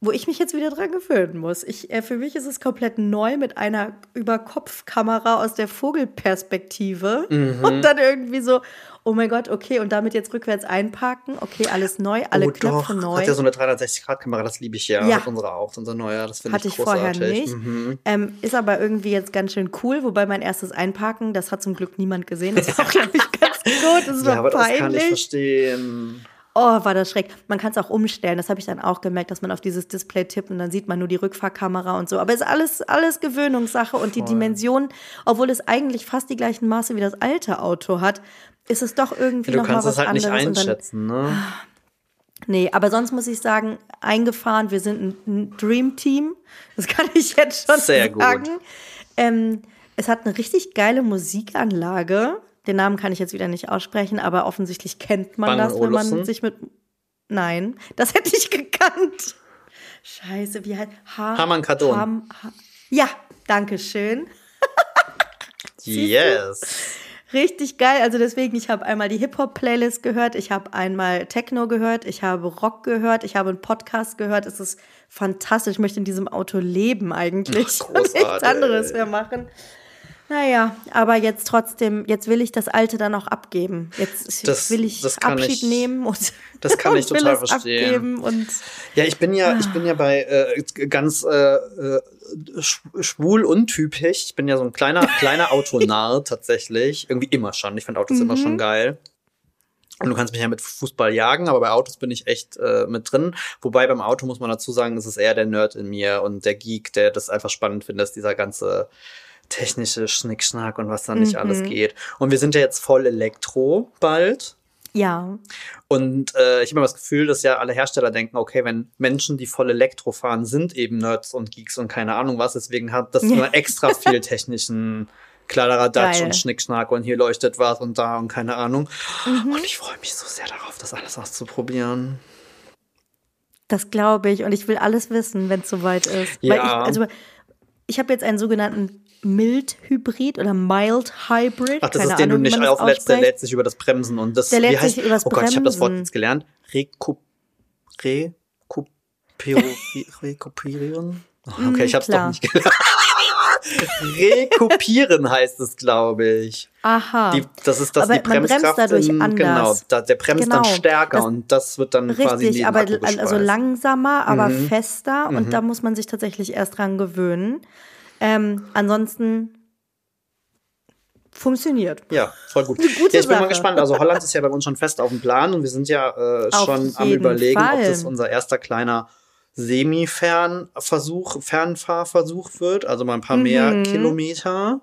wo ich mich jetzt wieder dran gewöhnen muss. Ich, äh, für mich ist es komplett neu mit einer Überkopfkamera aus der Vogelperspektive mhm. und dann irgendwie so, oh mein Gott, okay, und damit jetzt rückwärts einparken, okay, alles neu, alle oh, Knöpfe doch. neu. Hat ja so eine 360-Grad-Kamera, das liebe ich ja. ja. Hat unsere auch, unser neuer, das finde ich großartig. Hatte ich vorher nicht. Mhm. Ähm, ist aber irgendwie jetzt ganz schön cool, wobei mein erstes Einparken, das hat zum Glück niemand gesehen. Das war auch, glaube ich, ganz gut. Das war ja, aber peinlich. das kann ich verstehen. Oh, war das schreck. Man kann es auch umstellen. Das habe ich dann auch gemerkt, dass man auf dieses Display tippt und dann sieht man nur die Rückfahrkamera und so. Aber es ist alles, alles Gewöhnungssache und die Dimension, obwohl es eigentlich fast die gleichen Maße wie das alte Auto hat, ist es doch irgendwie ja, noch mal was anderes. Du kannst es halt nicht einschätzen, dann, ne? Nee, aber sonst muss ich sagen, eingefahren, wir sind ein Dream Team. Das kann ich jetzt schon Sehr sagen. Gut. Ähm, es hat eine richtig geile Musikanlage. Den Namen kann ich jetzt wieder nicht aussprechen, aber offensichtlich kennt man Bang das, wenn man sich mit. Nein, das hätte ich gekannt. Scheiße, wie heißt. Ha Hamann Kadon. Ham, ha ja, danke schön. yes. Richtig geil. Also deswegen, ich habe einmal die Hip-Hop-Playlist gehört, ich habe einmal Techno gehört, ich habe Rock gehört, ich habe einen Podcast gehört. Es ist fantastisch. Ich möchte in diesem Auto leben eigentlich Ach, und nichts anderes mehr machen. Naja, aber jetzt trotzdem, jetzt will ich das Alte dann auch abgeben. Jetzt das, will ich Abschied ich, nehmen und das kann ich total verstehen. ja, ich bin ja, ich bin ja bei äh, ganz äh, äh schwul untypisch. Ich bin ja so ein kleiner kleiner Autonarr tatsächlich, irgendwie immer schon. Ich finde Autos mhm. immer schon geil. Und du kannst mich ja mit Fußball jagen, aber bei Autos bin ich echt äh, mit drin. Wobei beim Auto muss man dazu sagen, das ist eher der Nerd in mir und der Geek, der das einfach spannend findet, dass dieser ganze technische Schnickschnack und was da nicht mhm. alles geht. Und wir sind ja jetzt voll Elektro bald. Ja. Und äh, ich habe immer das Gefühl, dass ja alle Hersteller denken, okay, wenn Menschen, die voll Elektro fahren, sind eben Nerds und Geeks und keine Ahnung was, deswegen hat das immer extra viel technischen Kladderadatsch und Schnickschnack und hier leuchtet was und da und keine Ahnung. Mhm. Und ich freue mich so sehr darauf, das alles auszuprobieren. Das glaube ich und ich will alles wissen, wenn es soweit ist. Ja. Ich, also ich habe jetzt einen sogenannten Mild-Hybrid oder Mild-Hybrid. Ach, das Keine ist den Ahnung, du nicht auflädst, der lädt sich über das Bremsen und das. Der lädt heißt, sich über das oh Gott, ich habe das Wort jetzt gelernt. Rekup Rekuperieren? Oh, okay, ich habe es doch nicht gelernt. Rekupieren heißt es, glaube ich. Aha. Die, das ist das aber die Bremskraft man bremst dadurch in, anders. Genau, der bremst genau. dann stärker das, und das wird dann richtig, quasi Richtig, aber also langsamer, aber mhm. fester und mhm. da muss man sich tatsächlich erst dran gewöhnen. Ähm, ansonsten funktioniert. Ja, voll gut. Ja, ich bin Sache. mal gespannt. Also Holland ist ja bei uns schon fest auf dem Plan und wir sind ja äh, schon am überlegen, Fall. ob das unser erster kleiner Semi-Fernversuch, Fernfahrversuch wird, also mal ein paar mhm. mehr Kilometer.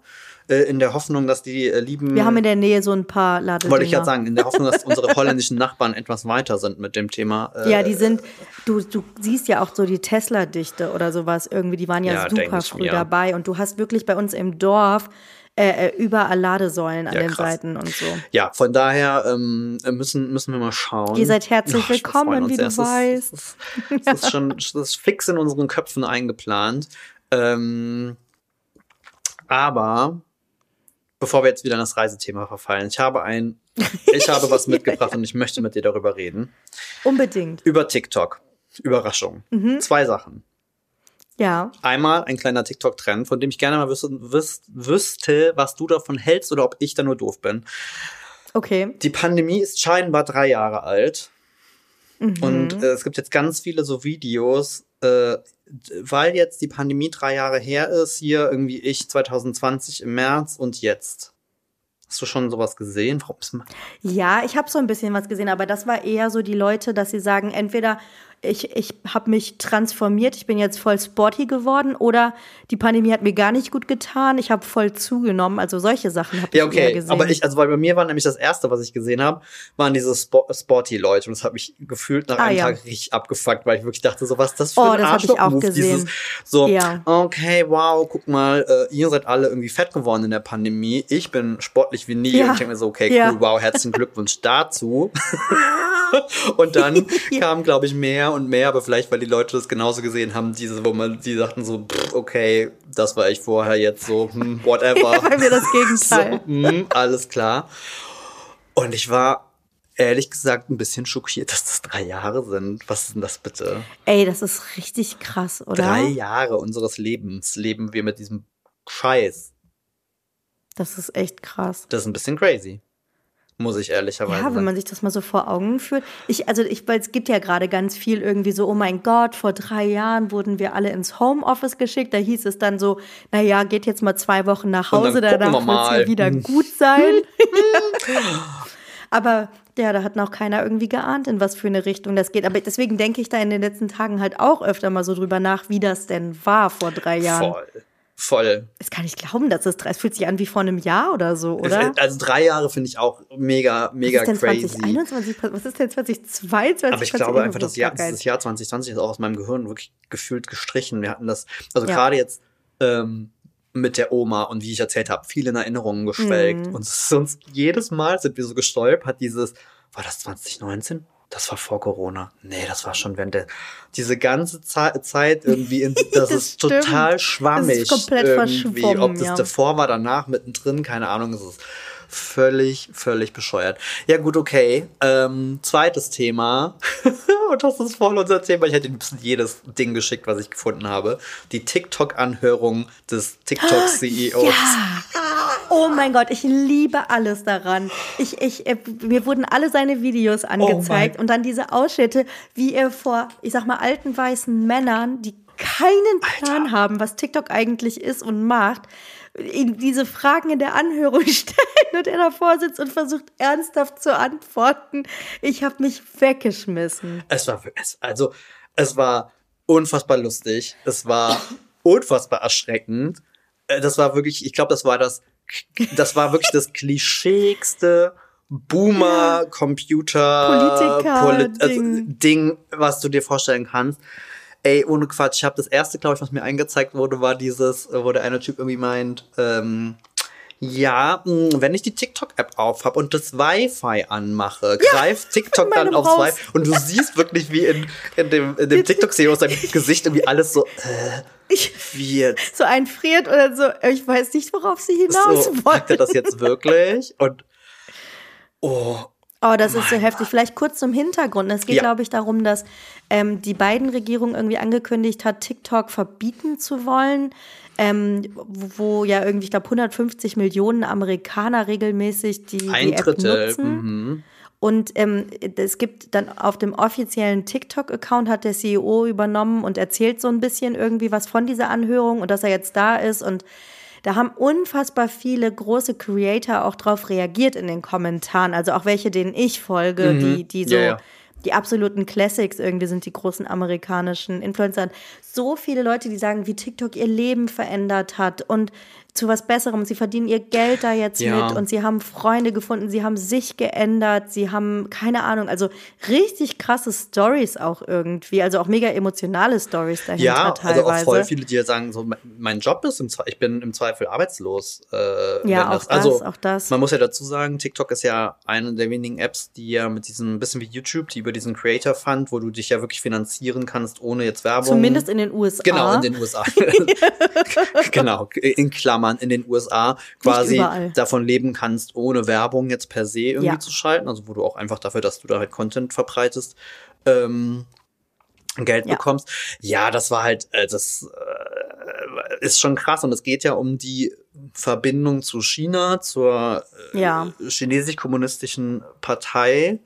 Äh, in der Hoffnung, dass die äh, lieben. Wir haben in der Nähe so ein paar Ladedinger. Wollte ich gerade sagen, in der Hoffnung, dass unsere holländischen Nachbarn etwas weiter sind mit dem Thema. Äh, ja, die sind, du, du siehst ja auch so die Tesla-Dichte oder sowas irgendwie, die waren ja, ja super früh mir. dabei und du hast wirklich bei uns im Dorf äh, äh, überall Ladesäulen an ja, den krass. Seiten und so. Ja, von daher ähm, müssen, müssen wir mal schauen. Ihr seid herzlich oh, willkommen, wie du weißt. Das, ist, das ist schon das ist fix in unseren Köpfen eingeplant. Ähm, aber bevor wir jetzt wieder in das Reisethema verfallen, ich habe ein, ich habe was mitgebracht und ich möchte mit dir darüber reden. Unbedingt. Über TikTok. Überraschung. Mhm. Zwei Sachen. Ja. Einmal ein kleiner TikTok-Trend, von dem ich gerne mal wüs wüs wüsste, was du davon hältst oder ob ich da nur doof bin. Okay. Die Pandemie ist scheinbar drei Jahre alt. Mhm. Und äh, es gibt jetzt ganz viele so Videos, äh, weil jetzt die Pandemie drei Jahre her ist, hier irgendwie ich 2020 im März und jetzt. Hast du schon sowas gesehen? Ja, ich habe so ein bisschen was gesehen, aber das war eher so die Leute, dass sie sagen, entweder ich, ich habe mich transformiert, ich bin jetzt voll sporty geworden oder die Pandemie hat mir gar nicht gut getan, ich habe voll zugenommen. Also solche Sachen habe ja, okay. ich eher gesehen. Aber ich, also weil bei mir war nämlich das erste, was ich gesehen habe, waren diese Spo sporty Leute und das hat mich gefühlt nach ah, einem ja. Tag richtig abgefuckt, weil ich wirklich dachte, so was das für oh, ein gesehen. Dieses, so, ja. okay, wow, guck mal, äh, ihr seid alle irgendwie fett geworden in der Pandemie. Ich bin sportlich wie nie und ich denke mir so, okay, cool, wow, herzlichen Glückwunsch dazu. und dann kam, glaube ich, mehr und mehr, aber vielleicht, weil die Leute das genauso gesehen haben, diese, wo man, die sagten so, pff, okay, das war ich vorher jetzt so, hm, whatever. Ja, bei mir das Gegenteil. So, hm, alles klar. Und ich war ehrlich gesagt ein bisschen schockiert, dass das drei Jahre sind. Was ist denn das bitte? Ey, das ist richtig krass, oder? Drei Jahre unseres Lebens leben wir mit diesem Scheiß. Das ist echt krass. Das ist ein bisschen crazy muss ich ehrlicherweise. Ja, wenn man sich das mal so vor Augen führt. Ich, also ich, weil es gibt ja gerade ganz viel irgendwie so, oh mein Gott, vor drei Jahren wurden wir alle ins Homeoffice geschickt. Da hieß es dann so, naja, geht jetzt mal zwei Wochen nach Hause, danach wird es wieder gut sein. Aber ja, da hat noch keiner irgendwie geahnt, in was für eine Richtung das geht. Aber deswegen denke ich da in den letzten Tagen halt auch öfter mal so drüber nach, wie das denn war vor drei Jahren. Voll. Voll. Das kann ich glauben, dass es, es fühlt sich an wie vor einem Jahr oder so, oder? Also drei Jahre finde ich auch mega, mega was ist denn crazy. 2021, was ist denn 2022? Aber ich glaube einfach, das Jahr, das Jahr 2020 ist auch aus meinem Gehirn wirklich gefühlt gestrichen. Wir hatten das, also ja. gerade jetzt ähm, mit der Oma und wie ich erzählt habe, viel in Erinnerungen geschwelgt. Mhm. Und sonst jedes Mal sind wir so gestolpert, dieses, war das 2019? Das war vor Corona. Nee, das war schon während der. Diese ganze Zeit irgendwie, in, das, das ist stimmt. total schwammig. Das ist komplett irgendwie. Ob das ja. davor war, danach, mittendrin, keine Ahnung. Es ist völlig, völlig bescheuert. Ja, gut, okay. Ähm, zweites Thema. Und das ist voll unser Thema. Ich hätte ihm jedes Ding geschickt, was ich gefunden habe. Die TikTok-Anhörung des TikTok-CEOs. Ja. Oh mein Gott, ich liebe alles daran. Ich, ich, äh, mir wurden alle seine Videos oh angezeigt oh und dann diese Ausschnitte, wie er vor, ich sag mal, alten weißen Männern, die keinen Plan Alter. haben, was TikTok eigentlich ist und macht, ihm diese Fragen in der Anhörung stellen und er davor sitzt und versucht ernsthaft zu antworten. Ich habe mich weggeschmissen. Es war, also, es war unfassbar lustig. Es war unfassbar erschreckend. Äh, das war wirklich, ich glaube, das war das, das war wirklich das klischeegste Boomer-Computer Polit also, Ding, was du dir vorstellen kannst. Ey, ohne Quatsch, ich habe das erste, glaube ich, was mir eingezeigt wurde, war dieses, wo der eine Typ irgendwie meint, ähm, ja, hm, wenn ich die TikTok-App auf habe und das Wi-Fi anmache, ja, greift TikTok dann aufs Wi-Fi und du siehst wirklich, wie in, in dem, in dem TikTok-SEO sein Gesicht irgendwie alles so äh, wird. So einfriert oder so, ich weiß nicht, worauf sie hinaus so, wollen. Sagt er das jetzt wirklich? Und oh, Oh, das ist so heftig. Vielleicht kurz zum Hintergrund. Es geht, ja. glaube ich, darum, dass ähm, die beiden Regierungen irgendwie angekündigt hat, TikTok verbieten zu wollen. Ähm, wo, wo, ja irgendwie, ich glaube, 150 Millionen Amerikaner regelmäßig die, Ein die App Drittel. nutzen. Mhm. Und ähm, es gibt dann auf dem offiziellen TikTok-Account hat der CEO übernommen und erzählt so ein bisschen irgendwie was von dieser Anhörung und dass er jetzt da ist und da haben unfassbar viele große Creator auch drauf reagiert in den Kommentaren. Also auch welche, denen ich folge, mhm. die, die so. Ja, ja die absoluten Classics irgendwie sind die großen amerikanischen Influencer. So viele Leute, die sagen, wie TikTok ihr Leben verändert hat und zu was Besserem. Sie verdienen ihr Geld da jetzt ja. mit und sie haben Freunde gefunden, sie haben sich geändert, sie haben keine Ahnung, also richtig krasse Stories auch irgendwie, also auch mega emotionale Stories dahinter ja, teilweise. also auch voll viele, die sagen, so mein Job ist im Zweifel, ich bin im Zweifel arbeitslos. Äh, ja, auch das, also, auch das. Man muss ja dazu sagen, TikTok ist ja eine der wenigen Apps, die ja mit diesem bisschen wie YouTube, die über diesen Creator Fund, wo du dich ja wirklich finanzieren kannst ohne jetzt Werbung. Zumindest in den USA. Genau, in den USA. genau, in Klammern man in den USA quasi davon leben kannst, ohne Werbung jetzt per se irgendwie ja. zu schalten. Also wo du auch einfach dafür, dass du da halt Content verbreitest, ähm, Geld ja. bekommst. Ja, das war halt, äh, das äh, ist schon krass und es geht ja um die Verbindung zu China, zur äh, ja. chinesisch-kommunistischen Partei.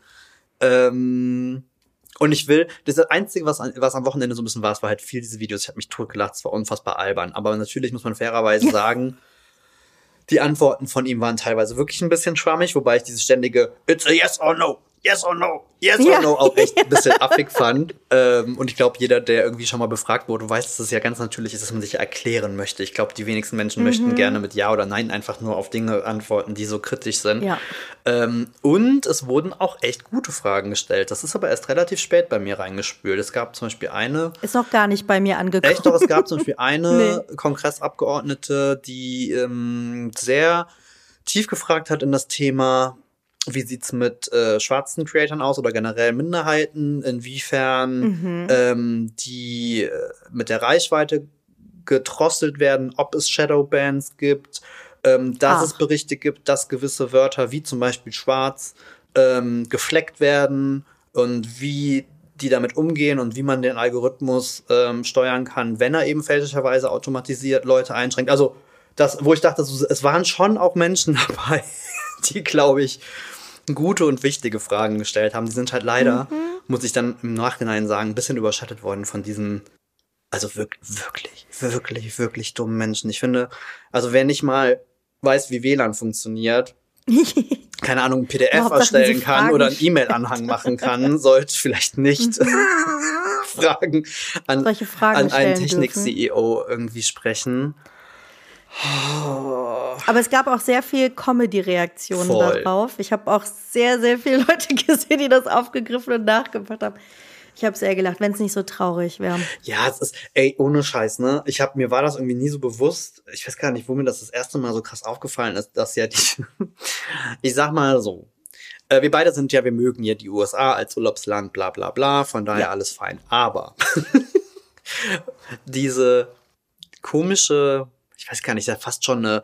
Ähm, und ich will, das Einzige, was, was am Wochenende so ein bisschen war, es war halt viel diese Videos. Ich habe mich totgelacht, es war unfassbar albern. Aber natürlich muss man fairerweise sagen, die Antworten von ihm waren teilweise wirklich ein bisschen schwammig, wobei ich dieses ständige It's a yes or no, yes or no, yes ja. or no auch echt ein bisschen affig fand. Ähm, und ich glaube, jeder, der irgendwie schon mal befragt wurde, weiß, dass es ja ganz natürlich ist, dass man sich erklären möchte. Ich glaube, die wenigsten Menschen mhm. möchten gerne mit Ja oder Nein einfach nur auf Dinge antworten, die so kritisch sind. Ja. Ähm, und es wurden auch echt gute Fragen gestellt. Das ist aber erst relativ spät bei mir reingespült. Es gab zum Beispiel eine. Ist noch gar nicht bei mir angekommen. Echt doch, es gab zum Beispiel eine nee. Kongressabgeordnete, die ähm, sehr tief gefragt hat in das Thema wie sieht's mit äh, schwarzen Creatoren aus oder generell Minderheiten? Inwiefern mhm. ähm, die äh, mit der Reichweite gedrosselt werden, ob es Shadowbands gibt, ähm, dass Ach. es Berichte gibt, dass gewisse Wörter wie zum Beispiel schwarz ähm, gefleckt werden und wie die damit umgehen und wie man den Algorithmus ähm, steuern kann, wenn er eben fälschlicherweise automatisiert Leute einschränkt. Also das, wo ich dachte, es waren schon auch Menschen dabei, die, glaube ich, gute und wichtige Fragen gestellt haben. Die sind halt leider, mhm. muss ich dann im Nachhinein sagen, ein bisschen überschattet worden von diesen, also wirklich, wirklich, wirklich, wirklich dummen Menschen. Ich finde, also wer nicht mal weiß, wie WLAN funktioniert, keine Ahnung, ein PDF erstellen kann oder einen E-Mail-Anhang machen kann, sollte vielleicht nicht mhm. Fragen an, an einen Technik-CEO irgendwie sprechen. Aber es gab auch sehr viel Comedy-Reaktionen darauf. Ich habe auch sehr, sehr viele Leute gesehen, die das aufgegriffen und nachgemacht haben. Ich habe sehr gelacht, wenn es nicht so traurig wäre. Ja, es ist, ey, ohne Scheiß, ne? Ich habe mir war das irgendwie nie so bewusst. Ich weiß gar nicht, wo mir das das erste Mal so krass aufgefallen ist, dass ja die, ich sag mal so, äh, wir beide sind ja, wir mögen ja die USA als Urlaubsland, bla bla bla, von daher ja. alles fein. Aber diese komische ich weiß gar nicht, ja fast schon eine,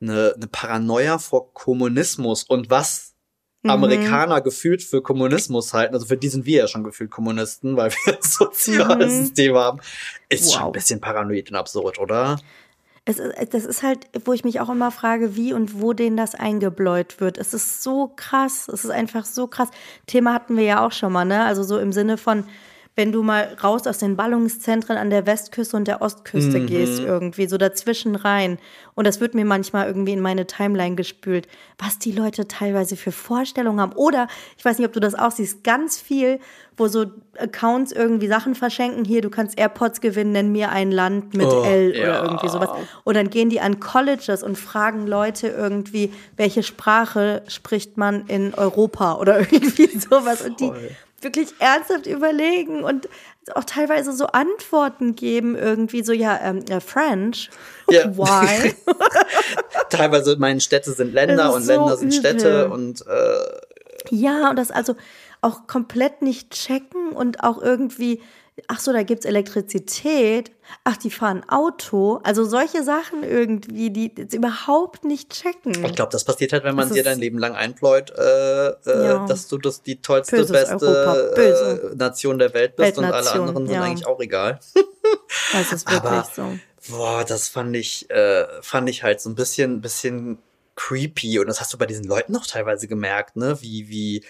eine, eine Paranoia vor Kommunismus und was mhm. Amerikaner gefühlt für Kommunismus halten. Also für die sind wir ja schon gefühlt Kommunisten, weil wir ein soziales mhm. System haben. Ist wow. schon ein bisschen paranoid und absurd, oder? Es ist, das ist halt, wo ich mich auch immer frage, wie und wo denen das eingebläut wird. Es ist so krass. Es ist einfach so krass. Thema hatten wir ja auch schon mal, ne? Also so im Sinne von, wenn du mal raus aus den Ballungszentren an der Westküste und der Ostküste mhm. gehst, irgendwie so dazwischen rein. Und das wird mir manchmal irgendwie in meine Timeline gespült, was die Leute teilweise für Vorstellungen haben. Oder, ich weiß nicht, ob du das auch siehst, ganz viel, wo so Accounts irgendwie Sachen verschenken. Hier, du kannst AirPods gewinnen, nenn mir ein Land mit oh, L ja. oder irgendwie sowas. Und dann gehen die an Colleges und fragen Leute irgendwie, welche Sprache spricht man in Europa oder irgendwie sowas. Und die wirklich ernsthaft überlegen und auch teilweise so Antworten geben, irgendwie so, ja, ähm, ja French. Ja. Why? teilweise meine Städte sind Länder und so Länder sind übel. Städte und äh ja, und das also auch komplett nicht checken und auch irgendwie ach so, da gibt's Elektrizität, ach, die fahren Auto. Also solche Sachen irgendwie, die jetzt überhaupt nicht checken. Ich glaube, das passiert halt, wenn man dir dein Leben lang einpläut, äh, äh, ja. dass du das die tollste, Böses beste äh, Nation der Welt bist Weltnation, und alle anderen sind ja. eigentlich auch egal. das ist wirklich Aber, so. Boah, das fand ich, äh, fand ich halt so ein bisschen, bisschen creepy. Und das hast du bei diesen Leuten auch teilweise gemerkt, ne? Wie, wie,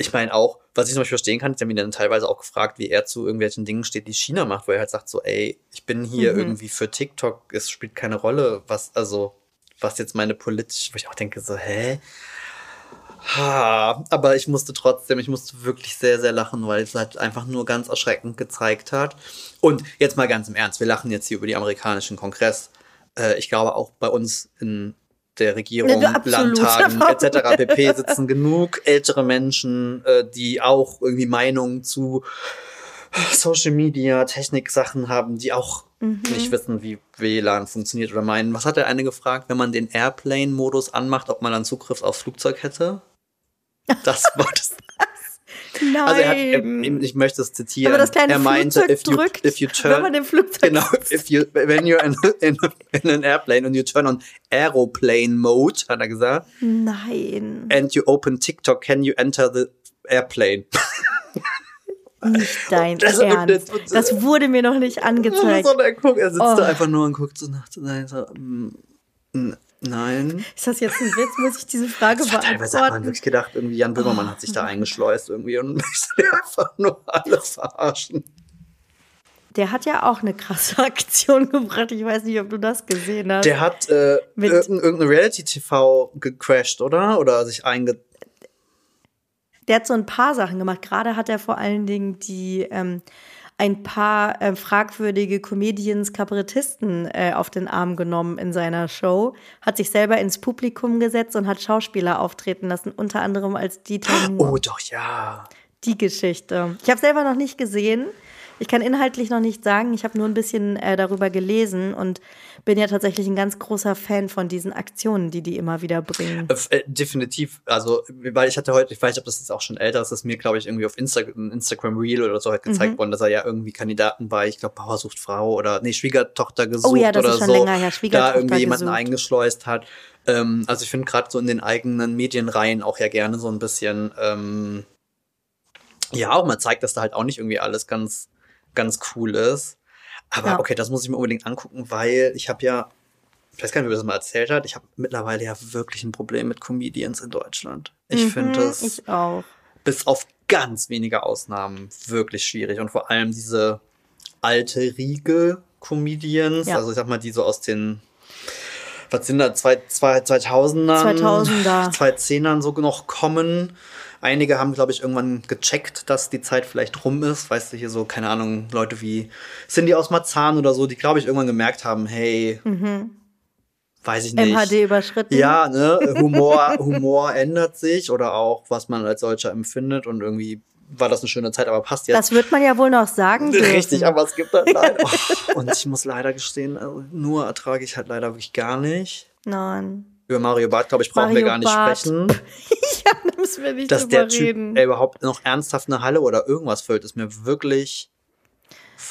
ich meine auch, was ich zum Beispiel verstehen kann, ich habe ihn dann teilweise auch gefragt, wie er zu irgendwelchen Dingen steht, die China macht, wo er halt sagt so, ey, ich bin hier mhm. irgendwie für TikTok, es spielt keine Rolle, was, also, was jetzt meine politische, wo ich auch denke so, hä? Ha, aber ich musste trotzdem, ich musste wirklich sehr, sehr lachen, weil es halt einfach nur ganz erschreckend gezeigt hat. Und jetzt mal ganz im Ernst, wir lachen jetzt hier über die amerikanischen Kongress. Äh, ich glaube auch bei uns in der Regierung, ja, Landtagen etc. pp. sitzen genug ältere Menschen, äh, die auch irgendwie Meinungen zu Social Media, Technik-Sachen haben, die auch mhm. nicht wissen, wie WLAN funktioniert oder meinen. Was hat der eine gefragt, wenn man den Airplane-Modus anmacht, ob man dann Zugriff aufs Flugzeug hätte? Das war das. Nein. Also er hat, er, ich möchte es zitieren. Aber das kleine er meinte, Flugzeug if you, drückt, if you turn, wenn man den Flugzeug genau, if you, when you're in, in, in an airplane and you turn on aeroplane mode, hat er gesagt. Nein. And you open TikTok, can you enter the airplane? Nicht dein das, Ernst. Das, das, wurde mir noch nicht angezeigt. So, er, guckt, er sitzt oh. da einfach nur und guckt so nach. So, mm, Nein. Ist das jetzt ein Witz? Muss ich diese Frage beantworten? Teilweise hat man wirklich gedacht, irgendwie Jan Böhmermann oh. hat sich da eingeschleust irgendwie und möchte einfach nur alle verarschen. Der hat ja auch eine krasse Aktion gebracht. Ich weiß nicht, ob du das gesehen hast. Der hat äh, irgendeine Reality-TV gecrashed, oder? Oder sich einge... Der hat so ein paar Sachen gemacht. Gerade hat er vor allen Dingen die ähm, ein paar äh, fragwürdige Comedians, Kabarettisten äh, auf den Arm genommen in seiner Show, hat sich selber ins Publikum gesetzt und hat Schauspieler auftreten lassen, unter anderem als Dieter. Oh, doch, ja. Die Geschichte. Ich habe selber noch nicht gesehen. Ich kann inhaltlich noch nicht sagen, ich habe nur ein bisschen äh, darüber gelesen und bin ja tatsächlich ein ganz großer Fan von diesen Aktionen, die die immer wieder bringen. Äh, äh definitiv, also weil ich hatte heute, ich weiß nicht, ob das jetzt auch schon älter ist, das ist mir glaube ich irgendwie auf Insta Instagram Reel oder so halt gezeigt mhm. worden, dass er ja irgendwie Kandidaten bei, ich glaube Bauer sucht Frau oder nee Schwiegertochter gesucht oh ja, das oder ist schon so, länger her. da irgendwie jemanden gesucht. eingeschleust hat. Ähm, also ich finde gerade so in den eigenen Medienreihen auch ja gerne so ein bisschen ähm, ja, auch man zeigt, dass da halt auch nicht irgendwie alles ganz ganz cool ist. Aber ja. okay, das muss ich mir unbedingt angucken, weil ich habe ja, ich weiß gar nicht, wie das mal erzählt hat, ich habe mittlerweile ja wirklich ein Problem mit Comedians in Deutschland. Ich mhm, finde es ich bis auf ganz wenige Ausnahmen wirklich schwierig und vor allem diese alte Riege Comedians, ja. also ich sag mal, die so aus den was sind da, zwei, zwei, 2000ern, 2000er. 2010ern so noch kommen Einige haben, glaube ich, irgendwann gecheckt, dass die Zeit vielleicht rum ist. Weißt du, hier so, keine Ahnung, Leute wie Cindy aus Marzahn oder so, die, glaube ich, irgendwann gemerkt haben, hey, mhm. weiß ich nicht. MHD überschritten. Ja, ne, Humor, Humor ändert sich oder auch, was man als solcher empfindet und irgendwie war das eine schöne Zeit, aber passt jetzt. Das wird man ja wohl noch sagen. Dürfen. Richtig, aber es gibt halt leider. Oh, und ich muss leider gestehen, also nur ertrage ich halt leider wirklich gar nicht. Nein. Über Mario Barth, glaube ich, brauchen Mario wir gar nicht Barth. sprechen. ja, da müssen wir nicht Dass der Typ ey, überhaupt noch ernsthaft eine Halle oder irgendwas füllt, ist mir wirklich.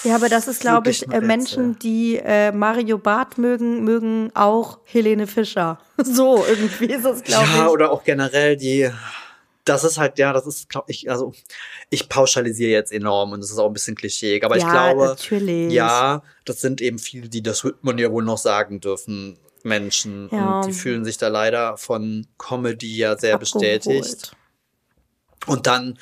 Ja, aber das ist, glaube ich, äh, Menschen, die äh, Mario Barth mögen, mögen auch Helene Fischer. So, irgendwie ist das, glaube ja, ich. Ja, oder auch generell die. Das ist halt, ja, das ist, glaube ich, also ich pauschalisiere jetzt enorm und das ist auch ein bisschen klischeeig, aber ja, ich glaube, natürlich. ja, das sind eben viele, die das wird man ja wohl noch sagen dürfen Menschen ja. und die fühlen sich da leider von Comedy ja sehr Abgeholt. bestätigt. Und dann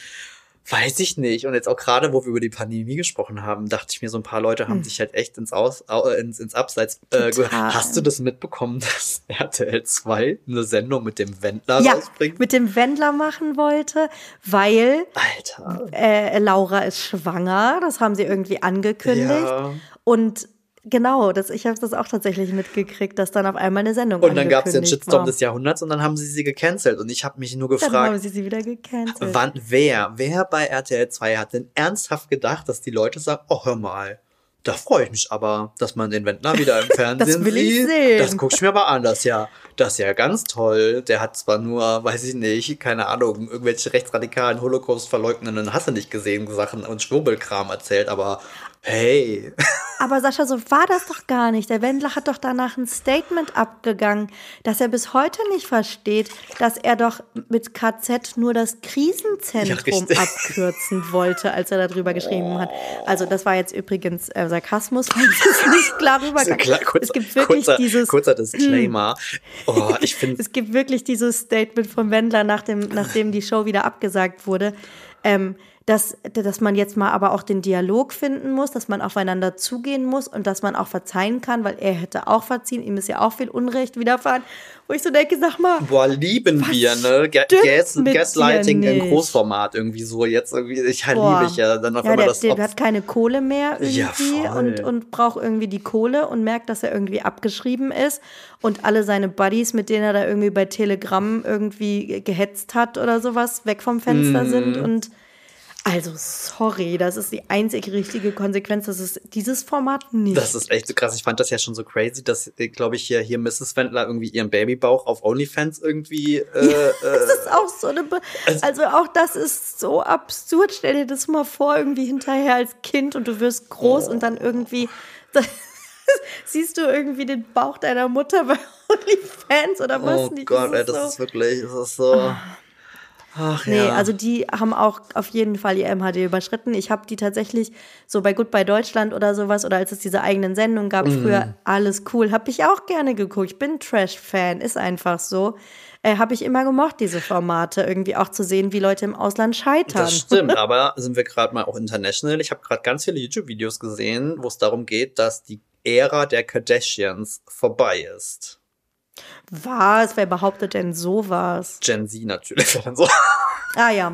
Weiß ich nicht. Und jetzt auch gerade, wo wir über die Pandemie gesprochen haben, dachte ich mir, so ein paar Leute haben hm. sich halt echt ins, Aus, ins, ins Abseits äh, gehört. Hast du das mitbekommen, dass RTL 2 eine Sendung mit dem Wendler ja, rausbringt? mit dem Wendler machen wollte, weil Alter. Äh, Laura ist schwanger. Das haben sie irgendwie angekündigt. Ja. Und Genau, das, ich habe das auch tatsächlich mitgekriegt, dass dann auf einmal eine Sendung Und dann gab es den Shitstorm war. des Jahrhunderts und dann haben sie sie gecancelt. Und ich habe mich nur gefragt, dann haben sie sie wieder gecancelt. Wann, wer, wer bei RTL 2 hat denn ernsthaft gedacht, dass die Leute sagen, oh hör mal, da freue ich mich aber, dass man den Wendler wieder im Fernsehen das will ich sieht. Sehen. Das gucke ich mir aber an. Das ist ja, das ist ja ganz toll. Der hat zwar nur, weiß ich nicht, keine Ahnung, irgendwelche rechtsradikalen Holocaust verleugnenden, hast du nicht gesehen, Sachen und Schwurbelkram erzählt, aber Hey. Aber Sascha, so war das doch gar nicht. Der Wendler hat doch danach ein Statement abgegangen, dass er bis heute nicht versteht, dass er doch mit KZ nur das Krisenzentrum ja, abkürzen wollte, als er darüber geschrieben hat. Also das war jetzt übrigens äh, Sarkasmus, weil es nicht klar rüberkam. Kurzer, es gibt wirklich kurzer, dieses kurzer Disclaimer. Oh, ich finde es gibt wirklich dieses Statement vom Wendler, nach dem, nachdem die Show wieder abgesagt wurde. Ähm, dass, dass man jetzt mal aber auch den Dialog finden muss, dass man aufeinander zugehen muss und dass man auch verzeihen kann, weil er hätte auch verziehen, ihm ist ja auch viel Unrecht widerfahren. Wo ich so denke, sag mal. Boah, lieben wir, ne? Gas, Gaslighting in Großformat irgendwie so. Jetzt irgendwie, ich halt liebe ich ja. Dann auf ja, einmal der, das der hat keine Kohle mehr irgendwie ja, und, und braucht irgendwie die Kohle und merkt, dass er irgendwie abgeschrieben ist und alle seine Buddies, mit denen er da irgendwie bei Telegram irgendwie gehetzt hat oder sowas, weg vom Fenster mm. sind und also, sorry, das ist die einzig richtige Konsequenz, dass es dieses Format nicht. Das ist echt so krass. Ich fand das ja schon so crazy, dass, äh, glaube ich, hier, hier Mrs. Wendler irgendwie ihren Babybauch auf OnlyFans irgendwie. Äh, ja, das ist auch so eine. Be also, also, auch das ist so absurd. Stell dir das mal vor, irgendwie hinterher als Kind und du wirst groß oh. und dann irgendwie. siehst du irgendwie den Bauch deiner Mutter bei OnlyFans oder was oh nicht? Oh Gott, ey, das so. ist wirklich, das ist so. Ach, nee, ja. also die haben auch auf jeden Fall ihr MHD überschritten. Ich habe die tatsächlich so bei Goodbye Deutschland oder sowas oder als es diese eigenen Sendungen gab, mhm. früher alles cool, habe ich auch gerne geguckt. Ich bin Trash-Fan, ist einfach so. Äh, habe ich immer gemocht, diese Formate, irgendwie auch zu sehen, wie Leute im Ausland scheitern. Das stimmt, aber sind wir gerade mal auch international. Ich habe gerade ganz viele YouTube-Videos gesehen, wo es darum geht, dass die Ära der Kardashians vorbei ist. Was? Wer behauptet denn sowas? Gen Z natürlich. so. Ah ja.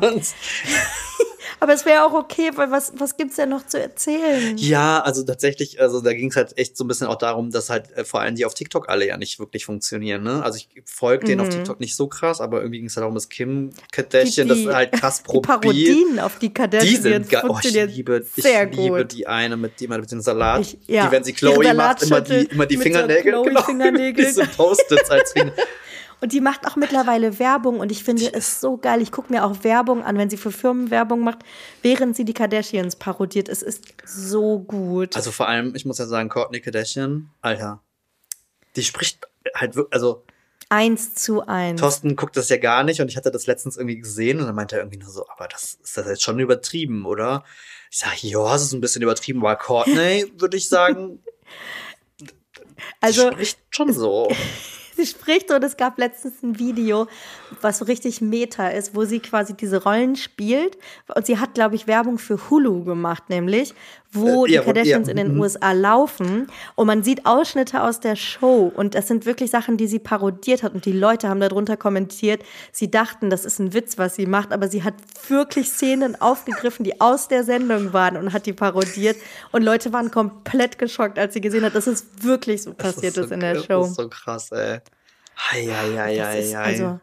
Aber es wäre auch okay, weil was, was gibt's denn noch zu erzählen? Ja, also tatsächlich, also da ging es halt echt so ein bisschen auch darum, dass halt äh, vor allem die auf TikTok alle ja nicht wirklich funktionieren. Ne? Also ich folge denen mhm. auf TikTok nicht so krass, aber irgendwie ging es halt darum, dass Kim Kardashian die, die, das halt krass probiert. Die Parodien auf die Kardashian die sind funktionieren oh, ich liebe, ich liebe gut. die eine mit, die, mit dem Salat, ich, ja. die, wenn sie Chloe macht, immer die, immer die Fingernägel, genau, Fingernägel. diese Post-its als Finger. Und die macht auch mittlerweile Werbung und ich finde es so geil. Ich gucke mir auch Werbung an, wenn sie für Firmen Werbung macht, während sie die Kardashians parodiert. Es ist so gut. Also vor allem, ich muss ja sagen, Courtney Kardashian, Alter, die spricht halt wirklich, also Eins zu eins. Thorsten guckt das ja gar nicht und ich hatte das letztens irgendwie gesehen und dann meinte er irgendwie nur so, aber das ist das jetzt schon übertrieben, oder? Ich sage, ja, es ist ein bisschen übertrieben, aber Courtney, würde ich sagen, also spricht schon so. sie spricht und es gab letztens ein Video, was so richtig Meta ist, wo sie quasi diese Rollen spielt. Und sie hat, glaube ich, Werbung für Hulu gemacht, nämlich, wo äh, die ja, Kardashians ja. in den mhm. USA laufen. Und man sieht Ausschnitte aus der Show. Und das sind wirklich Sachen, die sie parodiert hat. Und die Leute haben darunter kommentiert, sie dachten, das ist ein Witz, was sie macht. Aber sie hat wirklich Szenen aufgegriffen, die aus der Sendung waren und hat die parodiert. Und Leute waren komplett geschockt, als sie gesehen hat, dass es wirklich so passiert ist, so, in der Show. Das ist so krass, ey. Hei, hei, hei, hei, also,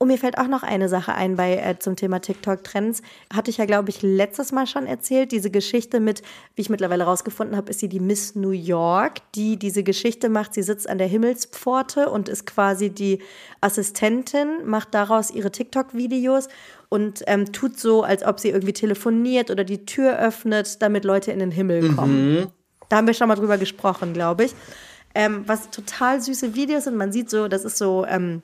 und mir fällt auch noch eine Sache ein bei äh, zum Thema TikTok-Trends. Hatte ich ja, glaube ich, letztes Mal schon erzählt. Diese Geschichte mit, wie ich mittlerweile rausgefunden habe, ist sie die Miss New York, die diese Geschichte macht. Sie sitzt an der Himmelspforte und ist quasi die Assistentin, macht daraus ihre TikTok-Videos und ähm, tut so, als ob sie irgendwie telefoniert oder die Tür öffnet, damit Leute in den Himmel kommen. Mhm. Da haben wir schon mal drüber gesprochen, glaube ich. Ähm, was total süße Videos sind. Man sieht so, das ist so. Ähm,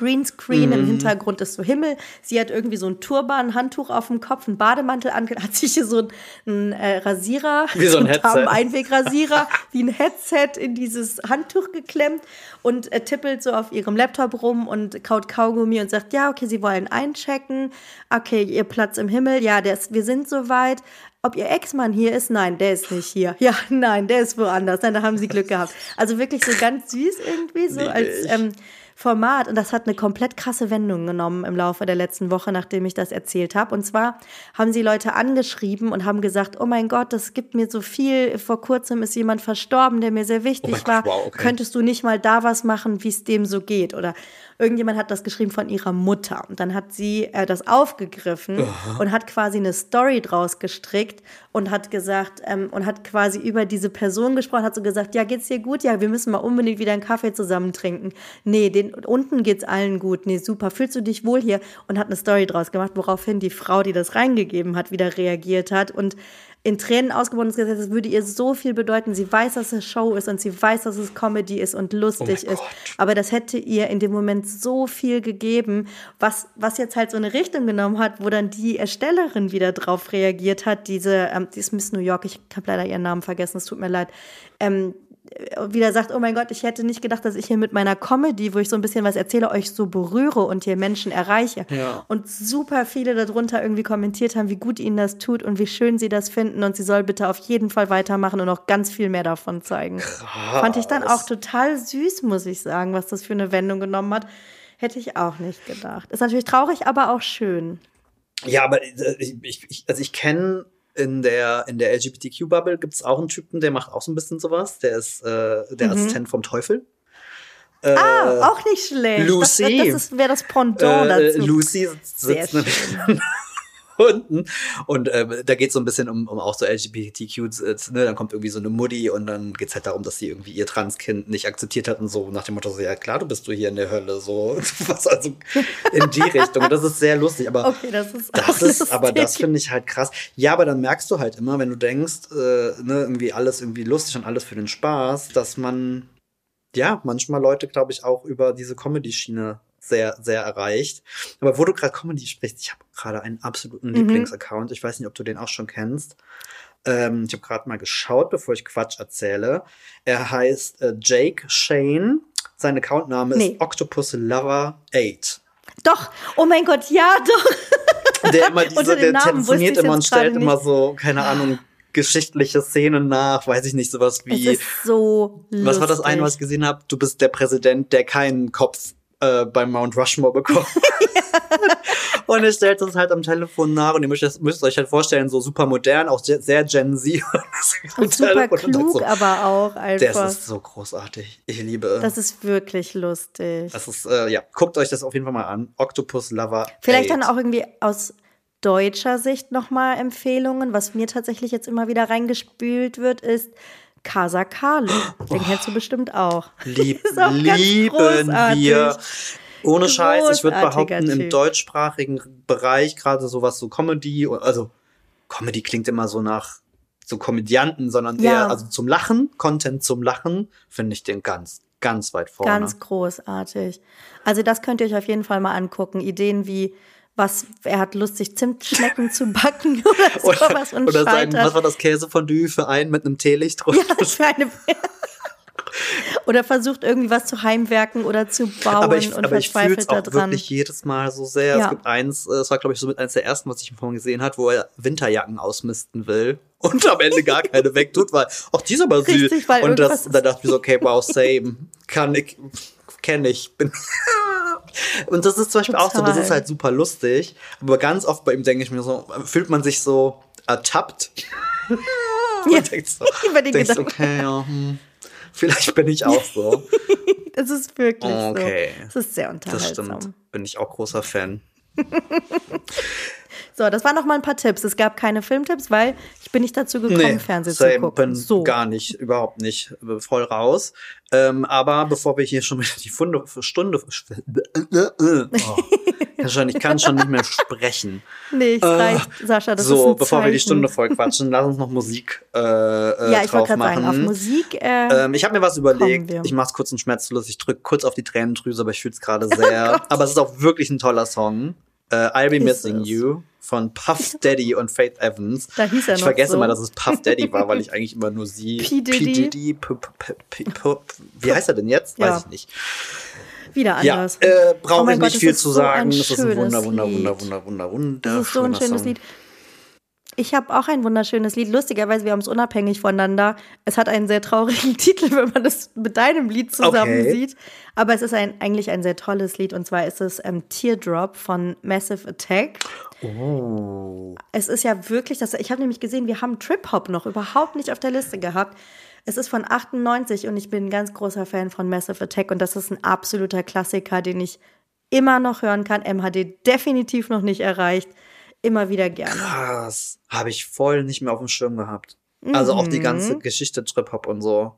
Greenscreen, mhm. im Hintergrund ist so Himmel. Sie hat irgendwie so ein Turban, ein Handtuch auf dem Kopf, einen Bademantel an, hat sich hier so ein, äh, Rasierer, wie so ein Headset. Einwegrasierer, wie ein Headset in dieses Handtuch geklemmt und äh, tippelt so auf ihrem Laptop rum und kaut Kaugummi und sagt, ja, okay, sie wollen einchecken. Okay, ihr Platz im Himmel, ja, der ist, wir sind soweit. Ob ihr Ex-Mann hier ist? Nein, der ist nicht hier. Ja, nein, der ist woanders. Nein, da haben sie Glück gehabt. Also wirklich so ganz süß irgendwie, so als ähm, Format und das hat eine komplett krasse Wendung genommen im Laufe der letzten Woche, nachdem ich das erzählt habe. Und zwar haben sie Leute angeschrieben und haben gesagt, oh mein Gott, das gibt mir so viel. Vor kurzem ist jemand verstorben, der mir sehr wichtig oh war. wow, okay. Könntest du nicht mal da was machen, wie es dem so geht? Oder irgendjemand hat das geschrieben von ihrer Mutter. Und dann hat sie äh, das aufgegriffen Aha. und hat quasi eine Story draus gestrickt und hat gesagt, ähm, und hat quasi über diese Person gesprochen, hat so gesagt, ja, geht's dir gut? Ja, wir müssen mal unbedingt wieder einen Kaffee zusammen trinken. Nee, den, unten geht's allen gut. Nee, super, fühlst du dich wohl hier? Und hat eine Story draus gemacht, woraufhin die Frau, die das reingegeben hat, wieder reagiert hat und in Tränen ausgebrochen ist, das würde ihr so viel bedeuten. Sie weiß, dass es Show ist und sie weiß, dass es Comedy ist und lustig oh ist. Aber das hätte ihr in dem Moment so viel gegeben, was, was jetzt halt so eine Richtung genommen hat, wo dann die Erstellerin wieder drauf reagiert hat. Diese, ähm, die ist Miss New York, ich habe leider ihren Namen vergessen, es tut mir leid. Ähm, wieder sagt, oh mein Gott, ich hätte nicht gedacht, dass ich hier mit meiner Comedy, wo ich so ein bisschen was erzähle, euch so berühre und hier Menschen erreiche. Ja. Und super viele darunter irgendwie kommentiert haben, wie gut ihnen das tut und wie schön sie das finden und sie soll bitte auf jeden Fall weitermachen und noch ganz viel mehr davon zeigen. Krass. Fand ich dann auch total süß, muss ich sagen, was das für eine Wendung genommen hat. Hätte ich auch nicht gedacht. Ist natürlich traurig, aber auch schön. Ja, aber äh, ich, ich, also ich kenne in der, in der LGBTQ-Bubble gibt es auch einen Typen, der macht auch so ein bisschen sowas. Der ist äh, der mhm. Assistent vom Teufel. Äh, ah, auch nicht schlecht. Lucy. Das, das wäre das Pendant äh, dazu. Lucy sitzt gefunden. Und äh, da geht es so ein bisschen um, um auch so LGBTQ, äh, ne? dann kommt irgendwie so eine Mutti und dann geht es halt darum, dass sie irgendwie ihr Transkind nicht akzeptiert hat und so nach dem Motto, so, ja klar, du bist du hier in der Hölle, so was also in die Richtung. Und das ist sehr lustig, aber okay, das ist, das ist aber das finde ich halt krass. Ja, aber dann merkst du halt immer, wenn du denkst, äh, ne, irgendwie alles irgendwie lustig und alles für den Spaß, dass man ja manchmal Leute, glaube ich, auch über diese Comedy-Schiene sehr, sehr erreicht. Aber wo du gerade Comedy sprichst, ich habe gerade einen absoluten mhm. Lieblingsaccount. Ich weiß nicht, ob du den auch schon kennst. Ähm, ich habe gerade mal geschaut, bevor ich Quatsch erzähle. Er heißt äh, Jake Shane. Sein Accountname nee. ist Octopus Lover 8. Doch, oh mein Gott, ja, doch. Der immer diese, der telefoniert immer und stellt immer so, keine Ahnung, geschichtliche Szenen nach, weiß ich nicht, sowas wie. Es ist so lustig. Was war das eine, was ich gesehen habe? Du bist der Präsident, der keinen Kopf äh, beim Mount Rushmore bekommen. und er stellt uns halt am Telefon nach und ihr müsst, müsst euch halt vorstellen, so super modern, auch sehr Gen Z. und super klug, so, aber auch einfach. Das ist so großartig. Ich liebe. Das ist wirklich lustig. Das ist, äh, ja, guckt euch das auf jeden Fall mal an. Octopus Lover. Vielleicht 8. dann auch irgendwie aus deutscher Sicht nochmal Empfehlungen. Was mir tatsächlich jetzt immer wieder reingespült wird, ist Casa Carlo. Den kennst du bestimmt auch. Lieb, lieben wir. Ohne Scheiß, ich würde behaupten, typ. im deutschsprachigen Bereich, gerade sowas so Comedy, also Comedy klingt immer so nach so Komödianten, sondern ja. eher also zum Lachen, Content zum Lachen, finde ich den ganz, ganz weit vorne. Ganz großartig. Also das könnt ihr euch auf jeden Fall mal angucken. Ideen wie was er hat Lust, sich Zimtschnecken zu backen oder sowas und Oder sein, was war das Käsefondue für einen mit einem Teelicht drunter? Ja, für eine oder versucht irgendwie was zu heimwerken oder zu bauen aber ich, und aber verzweifelt ich da dran. wirklich jedes Mal so sehr. Ja. Es gibt eins, es war glaube ich so mit eins der ersten, was ich vorhin gesehen habe, wo er Winterjacken ausmisten will und am Ende gar keine wegtut, weil ach die ist aber süß. Richtig, und das, da dachte ich mir so, okay, wow, same, kann ich, kenne ich, bin Und das ist zum Beispiel Total. auch so, das ist halt super lustig. Aber ganz oft bei ihm denke ich mir so, fühlt man sich so ertappt. Ja, denkt so, über den denkst, okay, ja, hm, vielleicht bin ich auch so. das ist wirklich okay. so. Das ist sehr unterhaltsam. Das stimmt. Bin ich auch großer Fan. So, das waren noch mal ein paar Tipps. Es gab keine Filmtipps, weil ich bin nicht dazu gekommen, nee, Fernsehen zu gucken. Bin so. Gar nicht, überhaupt nicht. Voll raus. Ähm, aber bevor wir hier schon wieder die Funde, Stunde. Oh, kann schon, ich kann schon nicht mehr sprechen. Nee, es reicht, äh, Sascha. Das so, ist ein bevor wir die Stunde voll quatschen, lass uns noch Musik äh, äh, Ja, ich wollte gerade sagen, auf Musik. Äh, ähm, ich habe mir was überlegt. Ich mache es kurz und schmerzlos. Ich drücke kurz auf die Tränendrüse, aber ich fühle es gerade sehr. aber es ist auch wirklich ein toller Song. Uh, I'll Be Missing You von Puff Daddy und Faith Evans. Da hieß er ich noch vergesse so. mal, dass es Puff Daddy war, weil ich eigentlich immer nur sie. P. Diddy. Diddy P P P P Wie heißt er denn jetzt? Ja. Weiß ich nicht. Wieder Ja, anders. äh, Oh brauche mein ich Gott, nicht das viel zu so sagen. Das ist ein wunder, wunder, wunder, wunder, wunder, wunder. Das ist so ein schönes Lied. Ich habe auch ein wunderschönes Lied. Lustigerweise, wir haben es unabhängig voneinander. Es hat einen sehr traurigen Titel, wenn man das mit deinem Lied zusammen Okay. sieht. Aber es ist ein, eigentlich ein sehr tolles Lied. Und zwar ist es ähm, Teardrop von Massive Attack. Oh. Es ist ja wirklich, das, ich habe nämlich gesehen, wir haben Trip-Hop noch überhaupt nicht auf der Liste gehabt. Es ist von 98 und ich bin ein ganz großer Fan von Massive Attack und das ist ein absoluter Klassiker, den ich immer noch hören kann. MHD definitiv noch nicht erreicht. Immer wieder gerne. Krass. Habe ich voll nicht mehr auf dem Schirm gehabt. Also auch die ganze Geschichte Trip-Hop und so.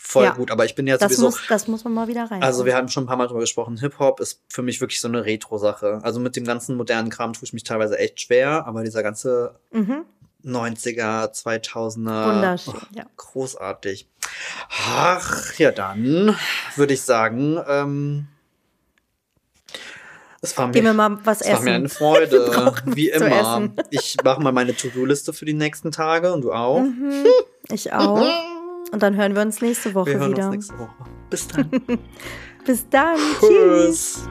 Voll Mhm. Ja. gut. Aber ich bin ja Das sowieso. muss, das muss man mal wieder rein. Also wir haben schon ein paar Mal drüber gesprochen, Hip-Hop ist für mich wirklich so eine Retro-Sache. Also mit dem ganzen modernen Kram tue ich mich teilweise echt schwer, aber dieser ganze Mhm. 90er, 2000er, Wunderschön, oh, ja. großartig. Ach, ja dann würde ich sagen, ähm, es war mir, Gehen wir mal was es war mir essen. eine Freude, wie immer. essen. Ich mache mal meine To-Do-Liste für die nächsten Tage und du auch. Ich auch. Und dann hören wir uns nächste Woche Wir hören wieder. uns nächste Woche. Bis dann. Bis dann. Tschüss. Tschüss.